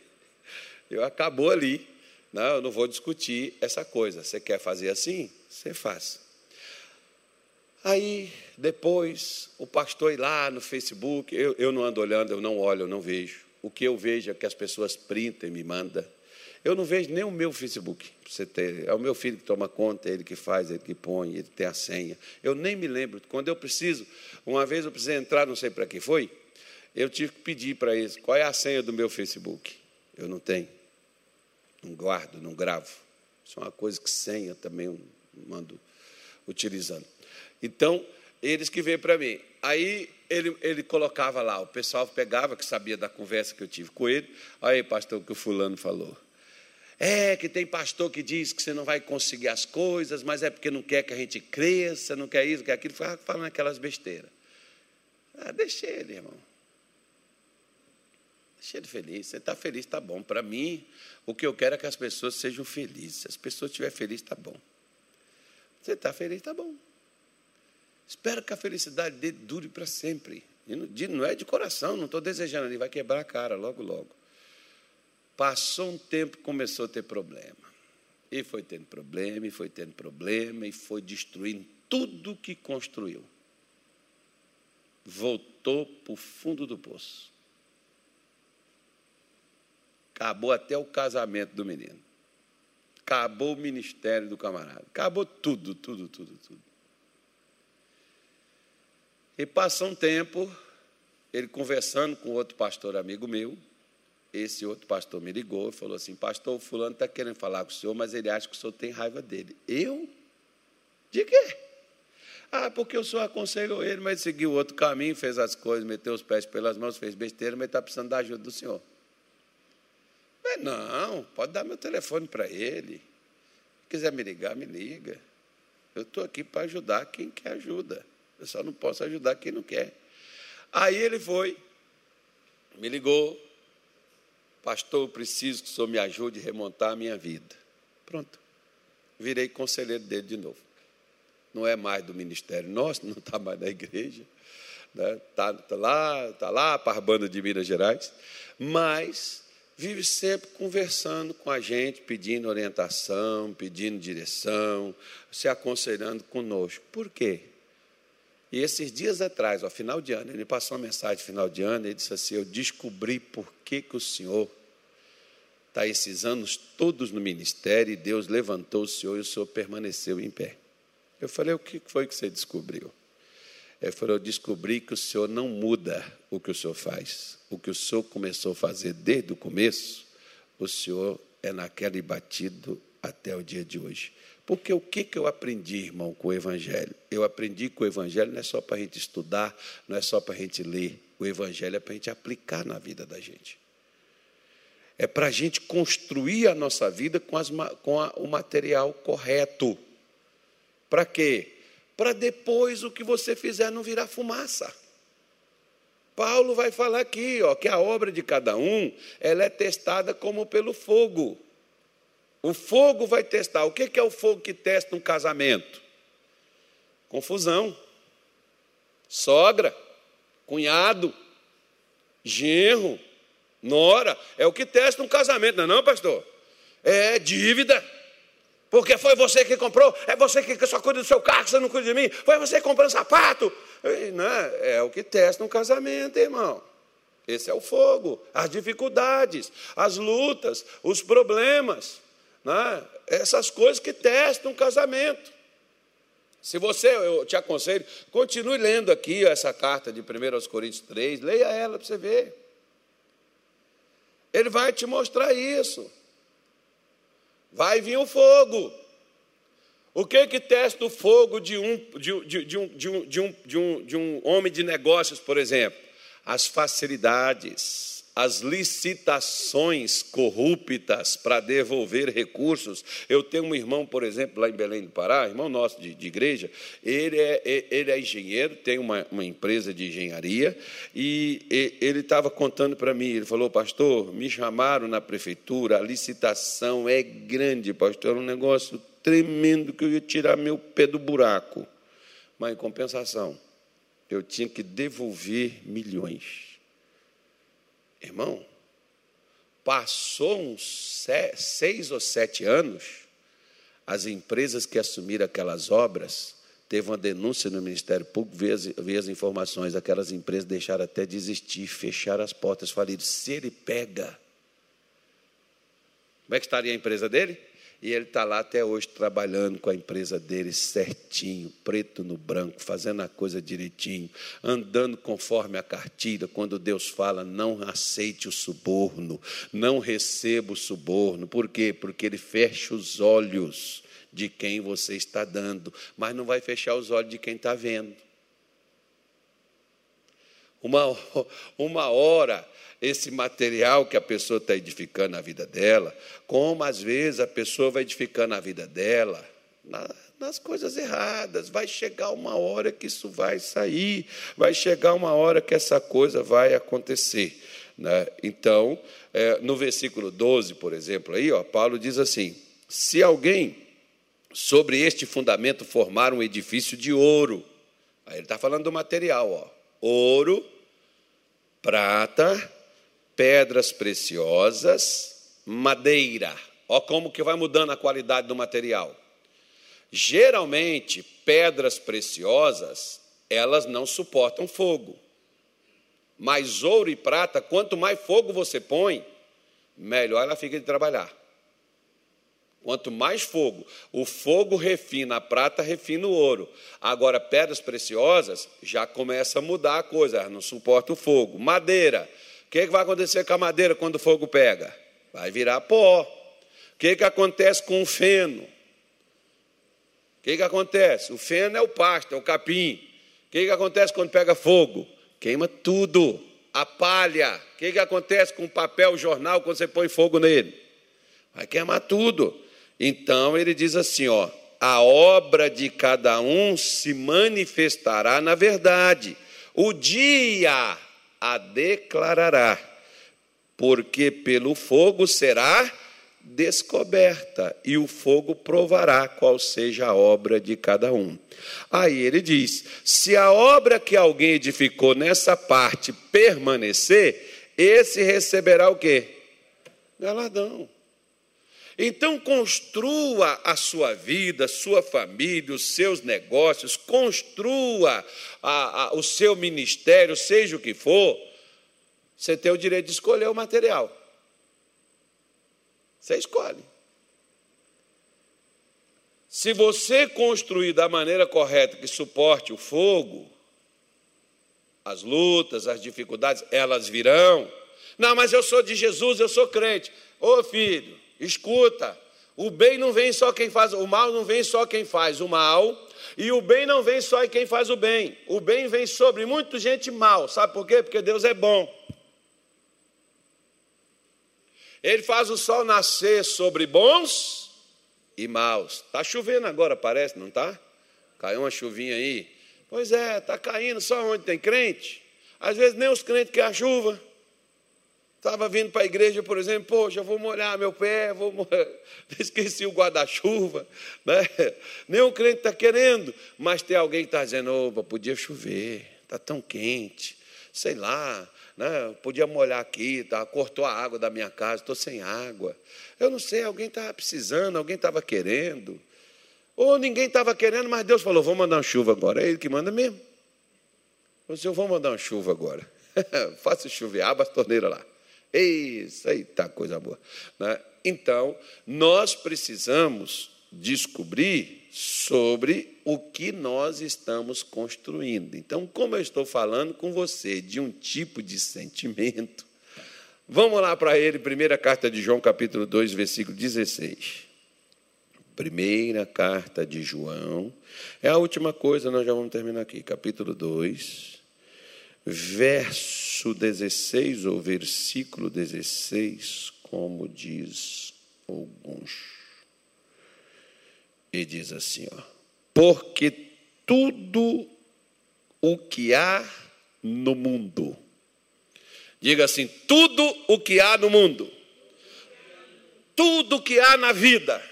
Eu acabou ali. Não, eu não vou discutir essa coisa. Você quer fazer assim? Você faz. Aí, depois, o pastor ir lá no Facebook, eu, eu não ando olhando, eu não olho, eu não vejo. O que eu vejo é que as pessoas printam e me mandam. Eu não vejo nem o meu Facebook, você ter. É o meu filho que toma conta, é ele que faz, é ele que põe, ele tem a senha. Eu nem me lembro. Quando eu preciso, uma vez eu precisei entrar, não sei para que foi, eu tive que pedir para eles qual é a senha do meu Facebook. Eu não tenho. Não guardo, não gravo. Isso é uma coisa que senha também, não mando utilizando. Então, eles que veio para mim. Aí ele, ele colocava lá, o pessoal pegava, que sabia da conversa que eu tive com ele. Aí, pastor, o que o fulano falou. É que tem pastor que diz que você não vai conseguir as coisas, mas é porque não quer que a gente cresça, não quer isso, quer aquilo, falando aquelas besteiras. Ah, deixa ele, irmão. Deixa ele feliz. Você está feliz, está bom. Para mim, o que eu quero é que as pessoas sejam felizes. Se as pessoas estiverem felizes, está bom. Você está feliz, está bom. Espero que a felicidade dele dure para sempre. E não é de coração, não estou desejando, ele vai quebrar a cara logo, logo. Passou um tempo, começou a ter problema. E foi tendo problema, e foi tendo problema, e foi destruindo tudo que construiu. Voltou para o fundo do poço. Acabou até o casamento do menino. Acabou o ministério do camarada. Acabou tudo, tudo, tudo, tudo. E passou um tempo, ele conversando com outro pastor amigo meu, esse outro pastor me ligou e falou assim: Pastor, o fulano está querendo falar com o senhor, mas ele acha que o senhor tem raiva dele. Eu? De quê? Ah, porque o senhor aconselhou ele, mas seguiu outro caminho, fez as coisas, meteu os pés pelas mãos, fez besteira, mas está precisando da ajuda do senhor. Mas não, pode dar meu telefone para ele. Se quiser me ligar, me liga. Eu estou aqui para ajudar quem quer ajuda. Eu só não posso ajudar quem não quer. Aí ele foi, me ligou, pastor, eu preciso que o senhor me ajude a remontar a minha vida. Pronto. Virei conselheiro dele de novo. Não é mais do ministério nosso, [LAUGHS] não está mais na igreja. Está né? Tá, tá lá, tá lá banda de Minas Gerais, mas vive sempre conversando com a gente, pedindo orientação, pedindo direção, se aconselhando conosco. Por quê? E esses dias atrás, ao final de ano, ele passou uma mensagem final de ano, ele disse assim: Eu descobri por que, que o Senhor está esses anos todos no ministério e Deus levantou o Senhor e o Senhor permaneceu em pé. Eu falei: O que foi que você descobriu? Ele falou: Eu descobri que o Senhor não muda o que o Senhor faz. O que o Senhor começou a fazer desde o começo, o Senhor é naquele batido até o dia de hoje. Porque o que, que eu aprendi, irmão, com o Evangelho? Eu aprendi que o Evangelho não é só para a gente estudar, não é só para a gente ler. O Evangelho é para a gente aplicar na vida da gente. É para a gente construir a nossa vida com, as, com a, o material correto. Para quê? Para depois o que você fizer não virar fumaça. Paulo vai falar aqui, ó, que a obra de cada um, ela é testada como pelo fogo. O fogo vai testar. O que é o fogo que testa um casamento? Confusão. Sogra, cunhado, genro, nora. É o que testa um casamento, não é, não, pastor? É dívida. Porque foi você que comprou, é você que só cuida do seu carro, você não cuida de mim, foi você que comprou um sapato. Não, é, é o que testa um casamento, irmão. Esse é o fogo, as dificuldades, as lutas, os problemas né? essas coisas que testam um casamento. Se você, eu te aconselho, continue lendo aqui essa carta de 1 Coríntios 3, leia ela para você ver. Ele vai te mostrar isso. Vai vir o fogo. O que que testa o fogo de um, de, de, de, um, de, um, de, um, de, um, de um homem de negócios, por exemplo? As facilidades as licitações corruptas para devolver recursos. Eu tenho um irmão, por exemplo, lá em Belém do Pará, irmão nosso de, de igreja, ele é, ele é engenheiro, tem uma, uma empresa de engenharia, e, e ele estava contando para mim, ele falou, pastor, me chamaram na prefeitura, a licitação é grande, pastor, é um negócio tremendo que eu ia tirar meu pé do buraco. Mas, em compensação, eu tinha que devolver milhões. Irmão, passou uns seis ou sete anos, as empresas que assumiram aquelas obras, teve uma denúncia no Ministério Público, veio as, as informações, aquelas empresas deixaram até de existir, fecharam as portas, faliram. Se ele pega, como é que estaria a empresa dele? E ele está lá até hoje trabalhando com a empresa dele certinho, preto no branco, fazendo a coisa direitinho, andando conforme a cartilha. Quando Deus fala, não aceite o suborno, não receba o suborno. Por quê? Porque ele fecha os olhos de quem você está dando, mas não vai fechar os olhos de quem está vendo. Uma, uma hora, esse material que a pessoa está edificando na vida dela, como às vezes a pessoa vai edificando a vida dela na, nas coisas erradas, vai chegar uma hora que isso vai sair, vai chegar uma hora que essa coisa vai acontecer. Né? Então, é, no versículo 12, por exemplo, aí, ó, Paulo diz assim: se alguém sobre este fundamento formar um edifício de ouro, aí ele está falando do material, ó, ouro, prata, pedras preciosas, madeira. Ó como que vai mudando a qualidade do material. Geralmente, pedras preciosas, elas não suportam fogo. Mas ouro e prata, quanto mais fogo você põe, melhor ela fica de trabalhar. Quanto mais fogo, o fogo refina a prata, refina o ouro. Agora, pedras preciosas já começa a mudar a coisa, elas não suporta o fogo. Madeira, o que, que vai acontecer com a madeira quando o fogo pega? Vai virar pó. O que, que acontece com o feno? O que, que acontece? O feno é o pasto, é o capim. O que, que acontece quando pega fogo? Queima tudo. A palha. O que, que acontece com o papel, o jornal, quando você põe fogo nele? Vai queimar tudo. Então ele diz assim: ó, a obra de cada um se manifestará na verdade. O dia a declarará, porque pelo fogo será descoberta, e o fogo provará qual seja a obra de cada um. Aí ele diz: se a obra que alguém edificou nessa parte permanecer, esse receberá o quê? Galardão. Então, construa a sua vida, sua família, os seus negócios, construa a, a, o seu ministério, seja o que for. Você tem o direito de escolher o material. Você escolhe. Se você construir da maneira correta que suporte o fogo, as lutas, as dificuldades, elas virão. Não, mas eu sou de Jesus, eu sou crente. Ô filho, escuta. O bem não vem só quem faz, o mal não vem só quem faz o mal, e o bem não vem só em quem faz o bem. O bem vem sobre muita gente mal. Sabe por quê? Porque Deus é bom. Ele faz o sol nascer sobre bons e maus. Está chovendo agora, parece, não está? Caiu uma chuvinha aí. Pois é, está caindo só onde tem crente. Às vezes nem os crentes querem a chuva. Estava vindo para a igreja, por exemplo, poxa, vou molhar meu pé, vou molhar. [LAUGHS] esqueci o guarda-chuva. Né? Nenhum crente está querendo, mas tem alguém que está dizendo, opa, podia chover, está tão quente, sei lá, né? podia molhar aqui, tá? cortou a água da minha casa, estou sem água. Eu não sei, alguém estava precisando, alguém estava querendo. Ou ninguém estava querendo, mas Deus falou: vou mandar uma chuva agora. É Ele que manda mesmo. Eu disse, eu vou mandar uma chuva agora. [LAUGHS] Faça chover, abra as torneiras lá. Isso tá coisa boa. Né? Então, nós precisamos descobrir sobre o que nós estamos construindo. Então, como eu estou falando com você de um tipo de sentimento, vamos lá para ele, primeira carta de João, capítulo 2, versículo 16. Primeira carta de João, é a última coisa, nós já vamos terminar aqui, capítulo 2, verso 16 ou versículo 16, como diz alguns e diz assim: ó, porque tudo o que há no mundo, diga assim: tudo o que há no mundo, tudo o que há na vida,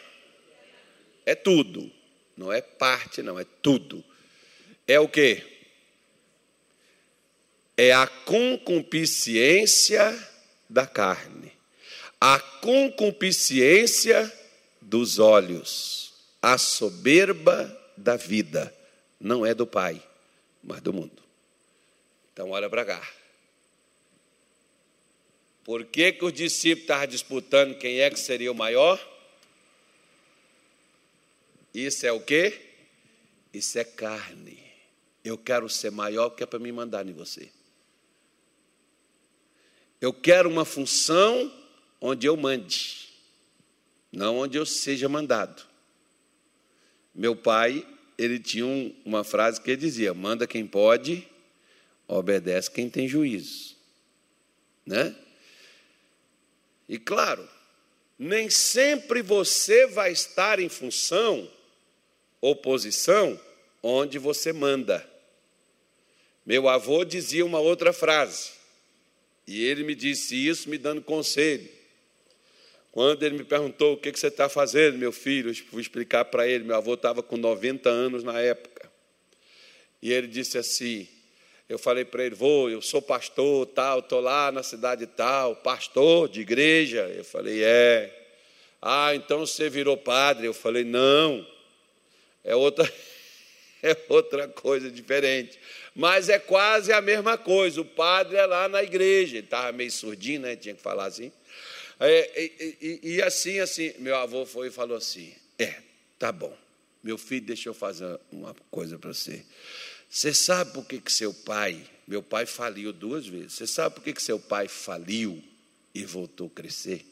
é tudo, não é parte, não, é tudo. É o que? É a concupiscência da carne, a concupiscência dos olhos a soberba da vida não é do Pai, mas do mundo. Então, olha para cá. Por que, que os discípulos estavam disputando quem é que seria o maior? Isso é o quê? Isso é carne. Eu quero ser maior porque é para me mandar em você. Eu quero uma função onde eu mande, não onde eu seja mandado. Meu pai, ele tinha uma frase que ele dizia: manda quem pode, obedece quem tem juízo. Né? E claro, nem sempre você vai estar em função ou posição onde você manda. Meu avô dizia uma outra frase, e ele me disse isso me dando conselho. Quando ele me perguntou o que você está fazendo, meu filho, eu fui explicar para ele. Meu avô estava com 90 anos na época. E ele disse assim: eu falei para ele, vou, eu sou pastor, tal, estou lá na cidade tal, pastor de igreja. Eu falei, é. Ah, então você virou padre? Eu falei, não, é outra, [LAUGHS] é outra coisa diferente. Mas é quase a mesma coisa. O padre é lá na igreja, ele estava meio surdinho, né? Tinha que falar assim. É, e, e, e assim, assim, meu avô foi e falou assim: É, tá bom, meu filho, deixa eu fazer uma coisa para você. Você sabe por que, que seu pai, meu pai faliu duas vezes, você sabe por que, que seu pai faliu e voltou a crescer?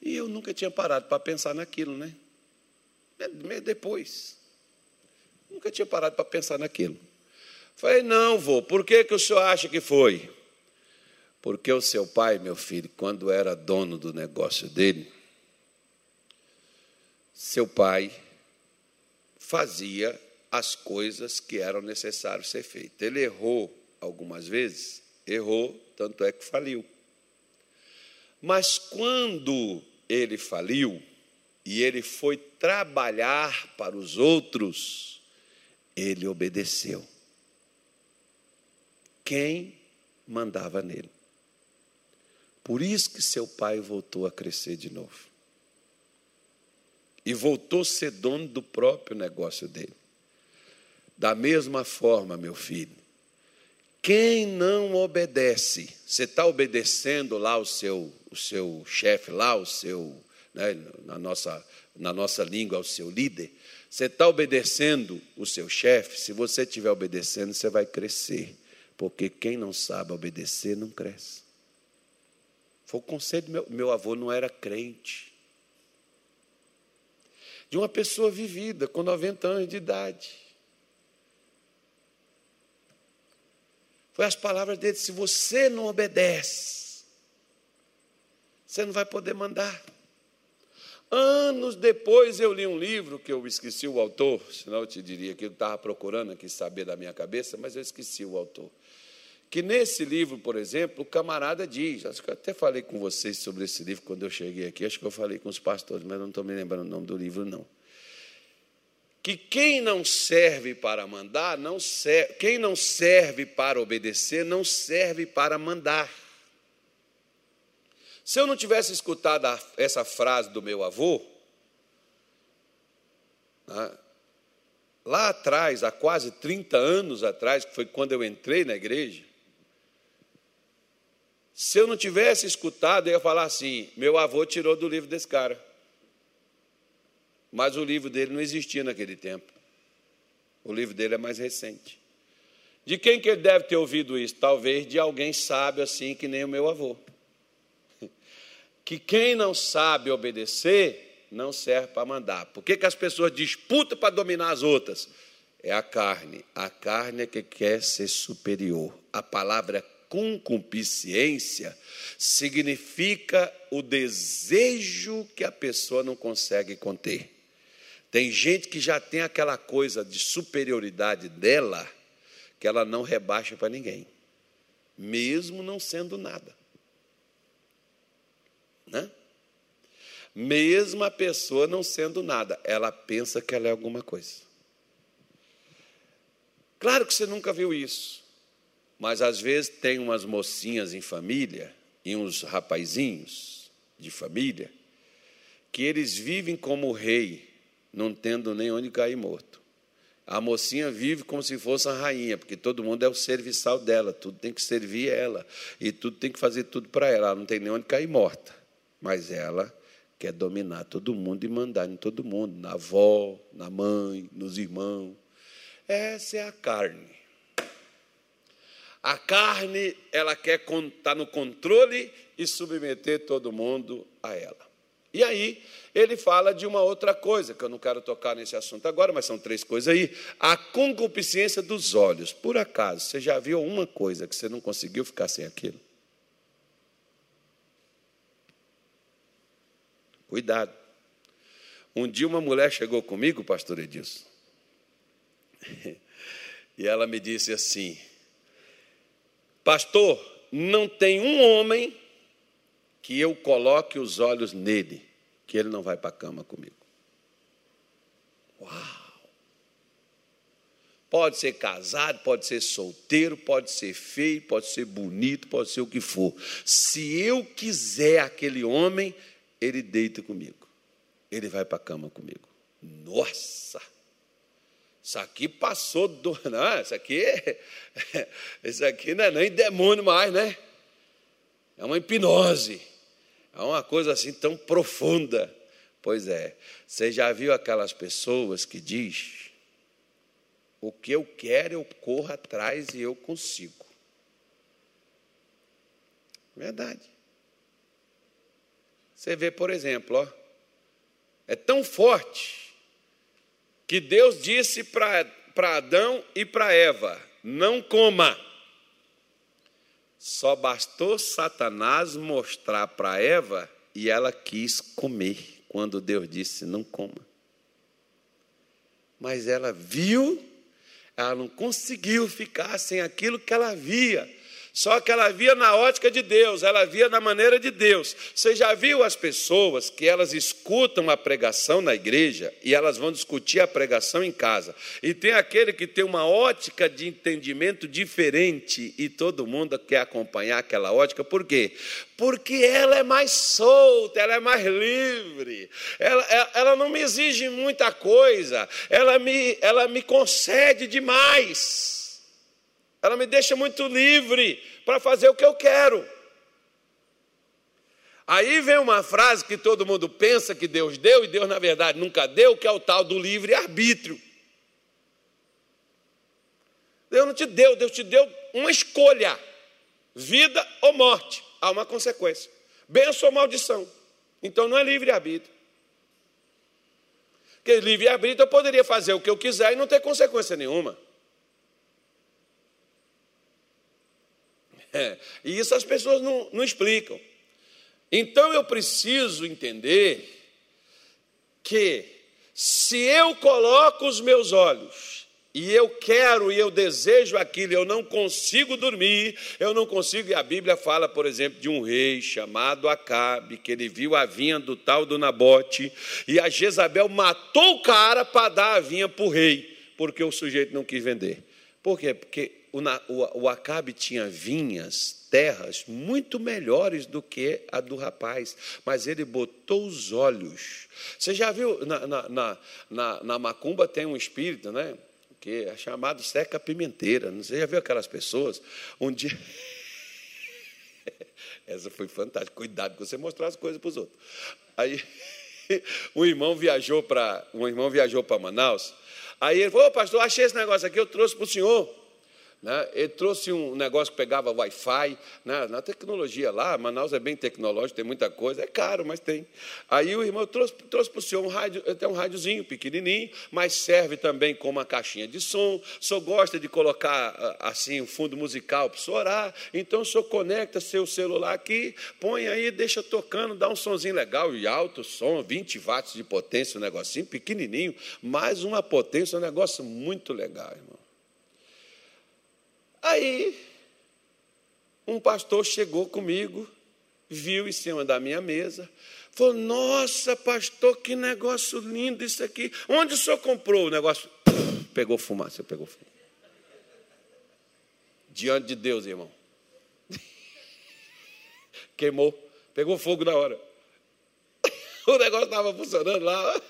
E eu nunca tinha parado para pensar naquilo, né? Depois. Nunca tinha parado para pensar naquilo. Falei, não, vô, por que, que o senhor acha que foi? Porque o seu pai, meu filho, quando era dono do negócio dele, seu pai fazia as coisas que eram necessárias ser feitas. Ele errou algumas vezes, errou, tanto é que faliu. Mas quando ele faliu e ele foi trabalhar para os outros, ele obedeceu. Quem mandava nele? Por isso que seu pai voltou a crescer de novo. E voltou a ser dono do próprio negócio dele. Da mesma forma, meu filho, quem não obedece, você está obedecendo lá o seu, o seu chefe, lá o seu, né, na, nossa, na nossa língua, o seu líder, você está obedecendo o seu chefe, se você estiver obedecendo, você vai crescer, porque quem não sabe obedecer não cresce. Foi o conselho do meu, meu avô, não era crente. De uma pessoa vivida, com 90 anos de idade. Foi as palavras dele: se você não obedece, você não vai poder mandar. Anos depois eu li um livro que eu esqueci o autor, senão eu te diria que eu estava procurando aqui saber da minha cabeça, mas eu esqueci o autor. Que nesse livro, por exemplo, o camarada diz, acho que eu até falei com vocês sobre esse livro quando eu cheguei aqui, acho que eu falei com os pastores, mas não estou me lembrando o nome do livro, não. Que quem não serve para mandar, não serve, quem não serve para obedecer, não serve para mandar. Se eu não tivesse escutado essa frase do meu avô, né, lá atrás, há quase 30 anos atrás, que foi quando eu entrei na igreja, se eu não tivesse escutado, eu ia falar assim: meu avô tirou do livro desse cara. Mas o livro dele não existia naquele tempo. O livro dele é mais recente. De quem que ele deve ter ouvido isso? Talvez de alguém sábio assim que nem o meu avô. Que quem não sabe obedecer não serve para mandar. Por que, que as pessoas disputam para dominar as outras? É a carne. A carne é que quer ser superior. A palavra concupiscência significa o desejo que a pessoa não consegue conter. Tem gente que já tem aquela coisa de superioridade dela que ela não rebaixa para ninguém, mesmo não sendo nada. Né? Mesmo a pessoa não sendo nada, ela pensa que ela é alguma coisa. Claro que você nunca viu isso. Mas às vezes tem umas mocinhas em família e uns rapazinhos de família que eles vivem como rei, não tendo nem onde cair morto. A mocinha vive como se fosse a rainha, porque todo mundo é o serviçal dela, tudo tem que servir ela, e tudo tem que fazer tudo para ela, ela não tem nem onde cair morta. Mas ela quer dominar todo mundo e mandar em todo mundo, na avó, na mãe, nos irmãos. Essa é a carne. A carne, ela quer estar tá no controle e submeter todo mundo a ela. E aí, ele fala de uma outra coisa, que eu não quero tocar nesse assunto agora, mas são três coisas aí. A concupiscência dos olhos. Por acaso, você já viu uma coisa que você não conseguiu ficar sem aquilo? Cuidado. Um dia uma mulher chegou comigo, pastor Edilson, [LAUGHS] e ela me disse assim: Pastor, não tem um homem que eu coloque os olhos nele, que ele não vai para a cama comigo. Uau! Pode ser casado, pode ser solteiro, pode ser feio, pode ser bonito, pode ser o que for. Se eu quiser aquele homem, ele deita comigo. Ele vai para a cama comigo. Nossa! Isso aqui passou do. [LAUGHS] Não, isso aqui, isso aqui não é nem demônio mais, né? É uma hipnose. É uma coisa assim tão profunda. Pois é, você já viu aquelas pessoas que diz o que eu quero eu corro atrás e eu consigo. Verdade. Você vê, por exemplo, ó, é tão forte que Deus disse para Adão e para Eva: não coma. Só bastou Satanás mostrar para Eva e ela quis comer quando Deus disse: não coma. Mas ela viu, ela não conseguiu ficar sem aquilo que ela via. Só que ela via na ótica de Deus, ela via na maneira de Deus. Você já viu as pessoas que elas escutam a pregação na igreja e elas vão discutir a pregação em casa. E tem aquele que tem uma ótica de entendimento diferente e todo mundo quer acompanhar aquela ótica. Por quê? Porque ela é mais solta, ela é mais livre, ela, ela não me exige muita coisa, ela me, ela me concede demais. Ela me deixa muito livre para fazer o que eu quero. Aí vem uma frase que todo mundo pensa que Deus deu e Deus, na verdade, nunca deu, que é o tal do livre-arbítrio. Deus não te deu, Deus te deu uma escolha: vida ou morte. Há uma consequência: benção ou maldição. Então não é livre-arbítrio. Porque livre-arbítrio eu poderia fazer o que eu quiser e não ter consequência nenhuma. É, e isso as pessoas não, não explicam. Então eu preciso entender que se eu coloco os meus olhos e eu quero e eu desejo aquilo, eu não consigo dormir, eu não consigo. E a Bíblia fala, por exemplo, de um rei chamado Acabe, que ele viu a vinha do tal do Nabote, e a Jezabel matou o cara para dar a vinha para o rei, porque o sujeito não quis vender. Por quê? Porque o, o, o Acabe tinha vinhas, terras muito melhores do que a do rapaz, mas ele botou os olhos. Você já viu, na, na, na, na, na macumba tem um espírito, né? Que é chamado seca pimenteira. Você já viu aquelas pessoas? Um dia. [LAUGHS] Essa foi fantástica. Cuidado com você mostrar as coisas para os outros. Aí [LAUGHS] um irmão viajou para um irmão viajou para Manaus. Aí ele falou, pastor, achei esse negócio aqui, eu trouxe para o senhor. Né? Ele trouxe um negócio que pegava Wi-Fi. Né? Na tecnologia lá, Manaus é bem tecnológico, tem muita coisa, é caro, mas tem. Aí o irmão trouxe, trouxe para o senhor um rádio, tem um rádiozinho pequenininho, mas serve também como uma caixinha de som. O senhor gosta de colocar ah, assim um fundo musical para o senhor orar, então o senhor conecta seu celular aqui, põe aí, deixa tocando, dá um sonzinho legal e alto som, 20 watts de potência, um negocinho pequenininho, mais uma potência, um negócio muito legal, irmão. Aí, um pastor chegou comigo, viu em cima da minha mesa, falou: Nossa, pastor, que negócio lindo isso aqui. Onde o senhor comprou o negócio? [SNIFFS] Pegou fumaça, pegou fumaça. Diante de Deus, irmão. [LAUGHS] Queimou, pegou fogo na hora. [LAUGHS] O negócio estava funcionando lá. [LAUGHS]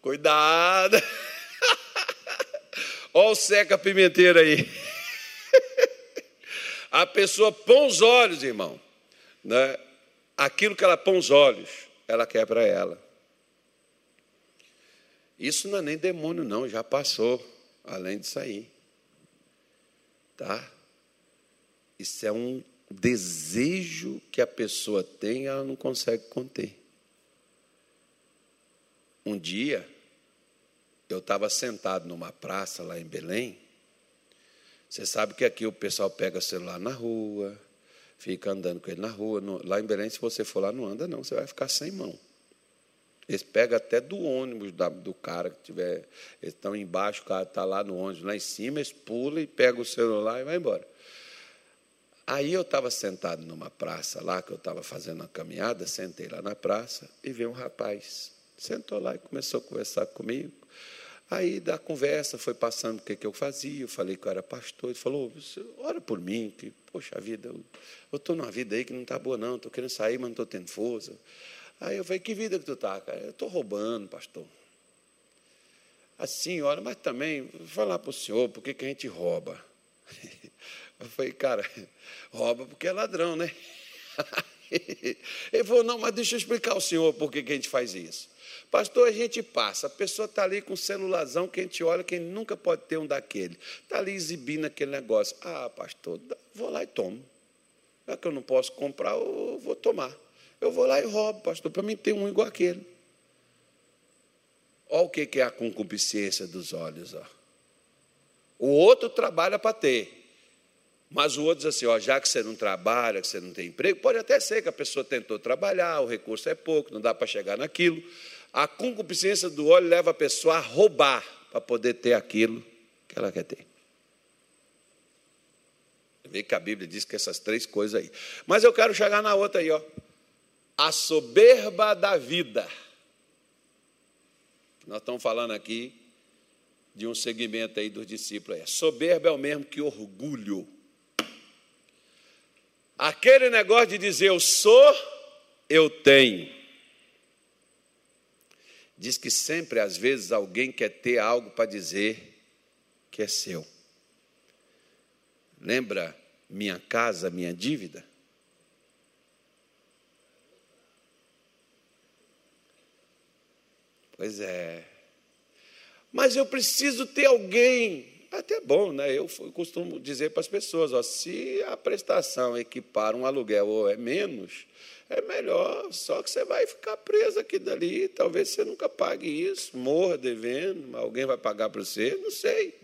Cuidado. Olha o seca pimenteira aí. [LAUGHS] A pessoa põe os olhos, irmão. Né? Aquilo que ela põe os olhos, ela quer para ela. Isso não é nem demônio, não, já passou, além disso aí. Tá? Isso é um desejo que a pessoa tem, ela não consegue conter. Um dia, eu estava sentado numa praça lá em Belém. Você sabe que aqui o pessoal pega celular na rua, fica andando com ele na rua. Lá em Belém, se você for lá, não anda, não, você vai ficar sem mão. Eles pegam até do ônibus do cara que tiver. Eles estão embaixo, o cara está lá no ônibus, lá em cima, eles pulam e pegam o celular e vai embora. Aí eu estava sentado numa praça lá, que eu estava fazendo uma caminhada, sentei lá na praça e veio um rapaz. Sentou lá e começou a conversar comigo. Aí da conversa foi passando o que, que eu fazia, eu falei que eu era pastor, ele falou, ora por mim, que, poxa vida, eu estou numa vida aí que não está boa não, estou querendo sair, mas não estou tendo força. Aí eu falei, que vida que tu está, cara? Eu estou roubando, pastor. Assim, olha, mas também, vou falar para o senhor, por que, que a gente rouba? [LAUGHS] Eu falei, cara, rouba porque é ladrão, né? [LAUGHS] Ele falou, não, mas deixa eu explicar ao senhor por que, a gente faz isso. Pastor, a gente passa, a pessoa está ali com um celularzão que a gente olha, quem nunca pode ter um daquele. Está ali exibindo aquele negócio. Ah, pastor, vou lá e tomo. Já que eu não posso comprar, eu vou tomar. Eu vou lá e roubo, pastor, para mim ter um igual aquele. Olha o que é a concupiscência dos olhos. Ó. O outro trabalha para ter. Mas o outro diz assim: ó, já que você não trabalha, que você não tem emprego, pode até ser que a pessoa tentou trabalhar, o recurso é pouco, não dá para chegar naquilo. A concupiscência do olho leva a pessoa a roubar para poder ter aquilo que ela quer ter. Vê que a Bíblia diz que essas três coisas aí. Mas eu quero chegar na outra aí, ó a soberba da vida. Nós estamos falando aqui de um segmento aí dos discípulos. É. Soberba é o mesmo que orgulho. Aquele negócio de dizer eu sou, eu tenho. Diz que sempre, às vezes, alguém quer ter algo para dizer que é seu. Lembra minha casa, minha dívida? Pois é. Mas eu preciso ter alguém. Até bom, né? Eu costumo dizer para as pessoas: ó, se a prestação equipar um aluguel ou é menos, é melhor, só que você vai ficar preso aqui dali. Talvez você nunca pague isso, morra devendo, alguém vai pagar para você, não sei.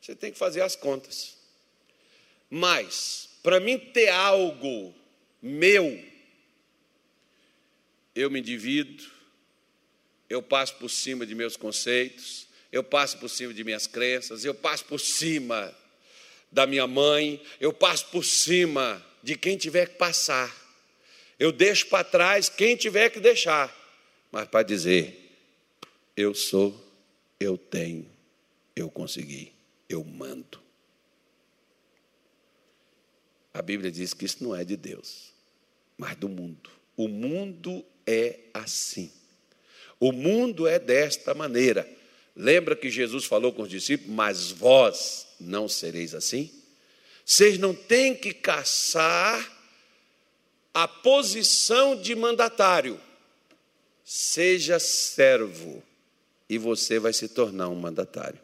Você tem que fazer as contas. Mas, para mim ter algo meu, eu me divido, eu passo por cima de meus conceitos, eu passo por cima de minhas crenças, eu passo por cima da minha mãe, eu passo por cima de quem tiver que passar. Eu deixo para trás quem tiver que deixar, mas para dizer: eu sou, eu tenho, eu consegui, eu mando. A Bíblia diz que isso não é de Deus, mas do mundo. O mundo é assim. O mundo é desta maneira. Lembra que Jesus falou com os discípulos: Mas vós não sereis assim? Vocês não têm que caçar a posição de mandatário. Seja servo e você vai se tornar um mandatário.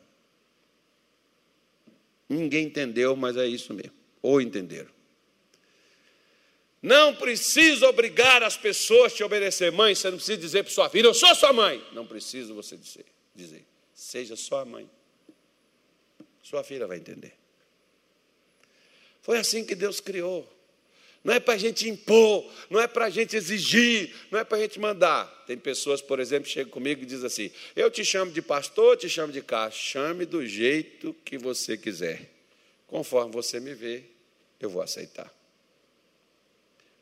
Ninguém entendeu, mas é isso mesmo. Ou entenderam. Não precisa obrigar as pessoas a te obedecer. Mãe, você não precisa dizer para sua filha, eu sou sua mãe. Não precisa você dizer. dizer. Seja sua mãe. Sua filha vai entender. Foi assim que Deus criou. Não é para a gente impor, não é para a gente exigir, não é para a gente mandar. Tem pessoas, por exemplo, que chegam comigo e dizem assim: Eu te chamo de pastor, te chamo de cá. Chame do jeito que você quiser. Conforme você me vê, eu vou aceitar.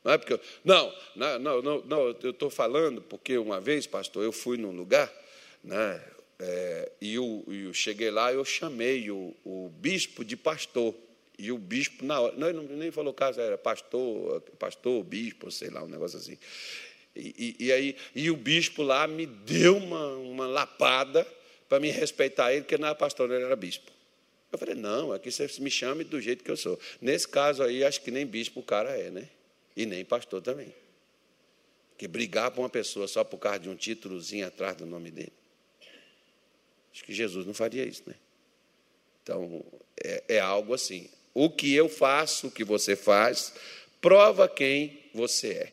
Não é porque eu, não, não, não, não, não eu estou falando porque uma vez, pastor, eu fui num lugar, né, é, e eu, eu, cheguei lá, eu chamei o, o, bispo de pastor. E o bispo, na hora, não, nem falou caso, era pastor, pastor, bispo, sei lá, um negócio assim. E, e, e aí, e o bispo lá me deu uma, uma lapada para me respeitar ele, porque não era pastor, ele era bispo. Eu falei, não, aqui você me chame do jeito que eu sou. Nesse caso aí, acho que nem bispo o cara é, né? E nem pastor também. Que brigar com uma pessoa só por causa de um títulozinho atrás do nome dele. Acho que Jesus não faria isso, né? Então, é, é algo assim. O que eu faço, o que você faz, prova quem você é.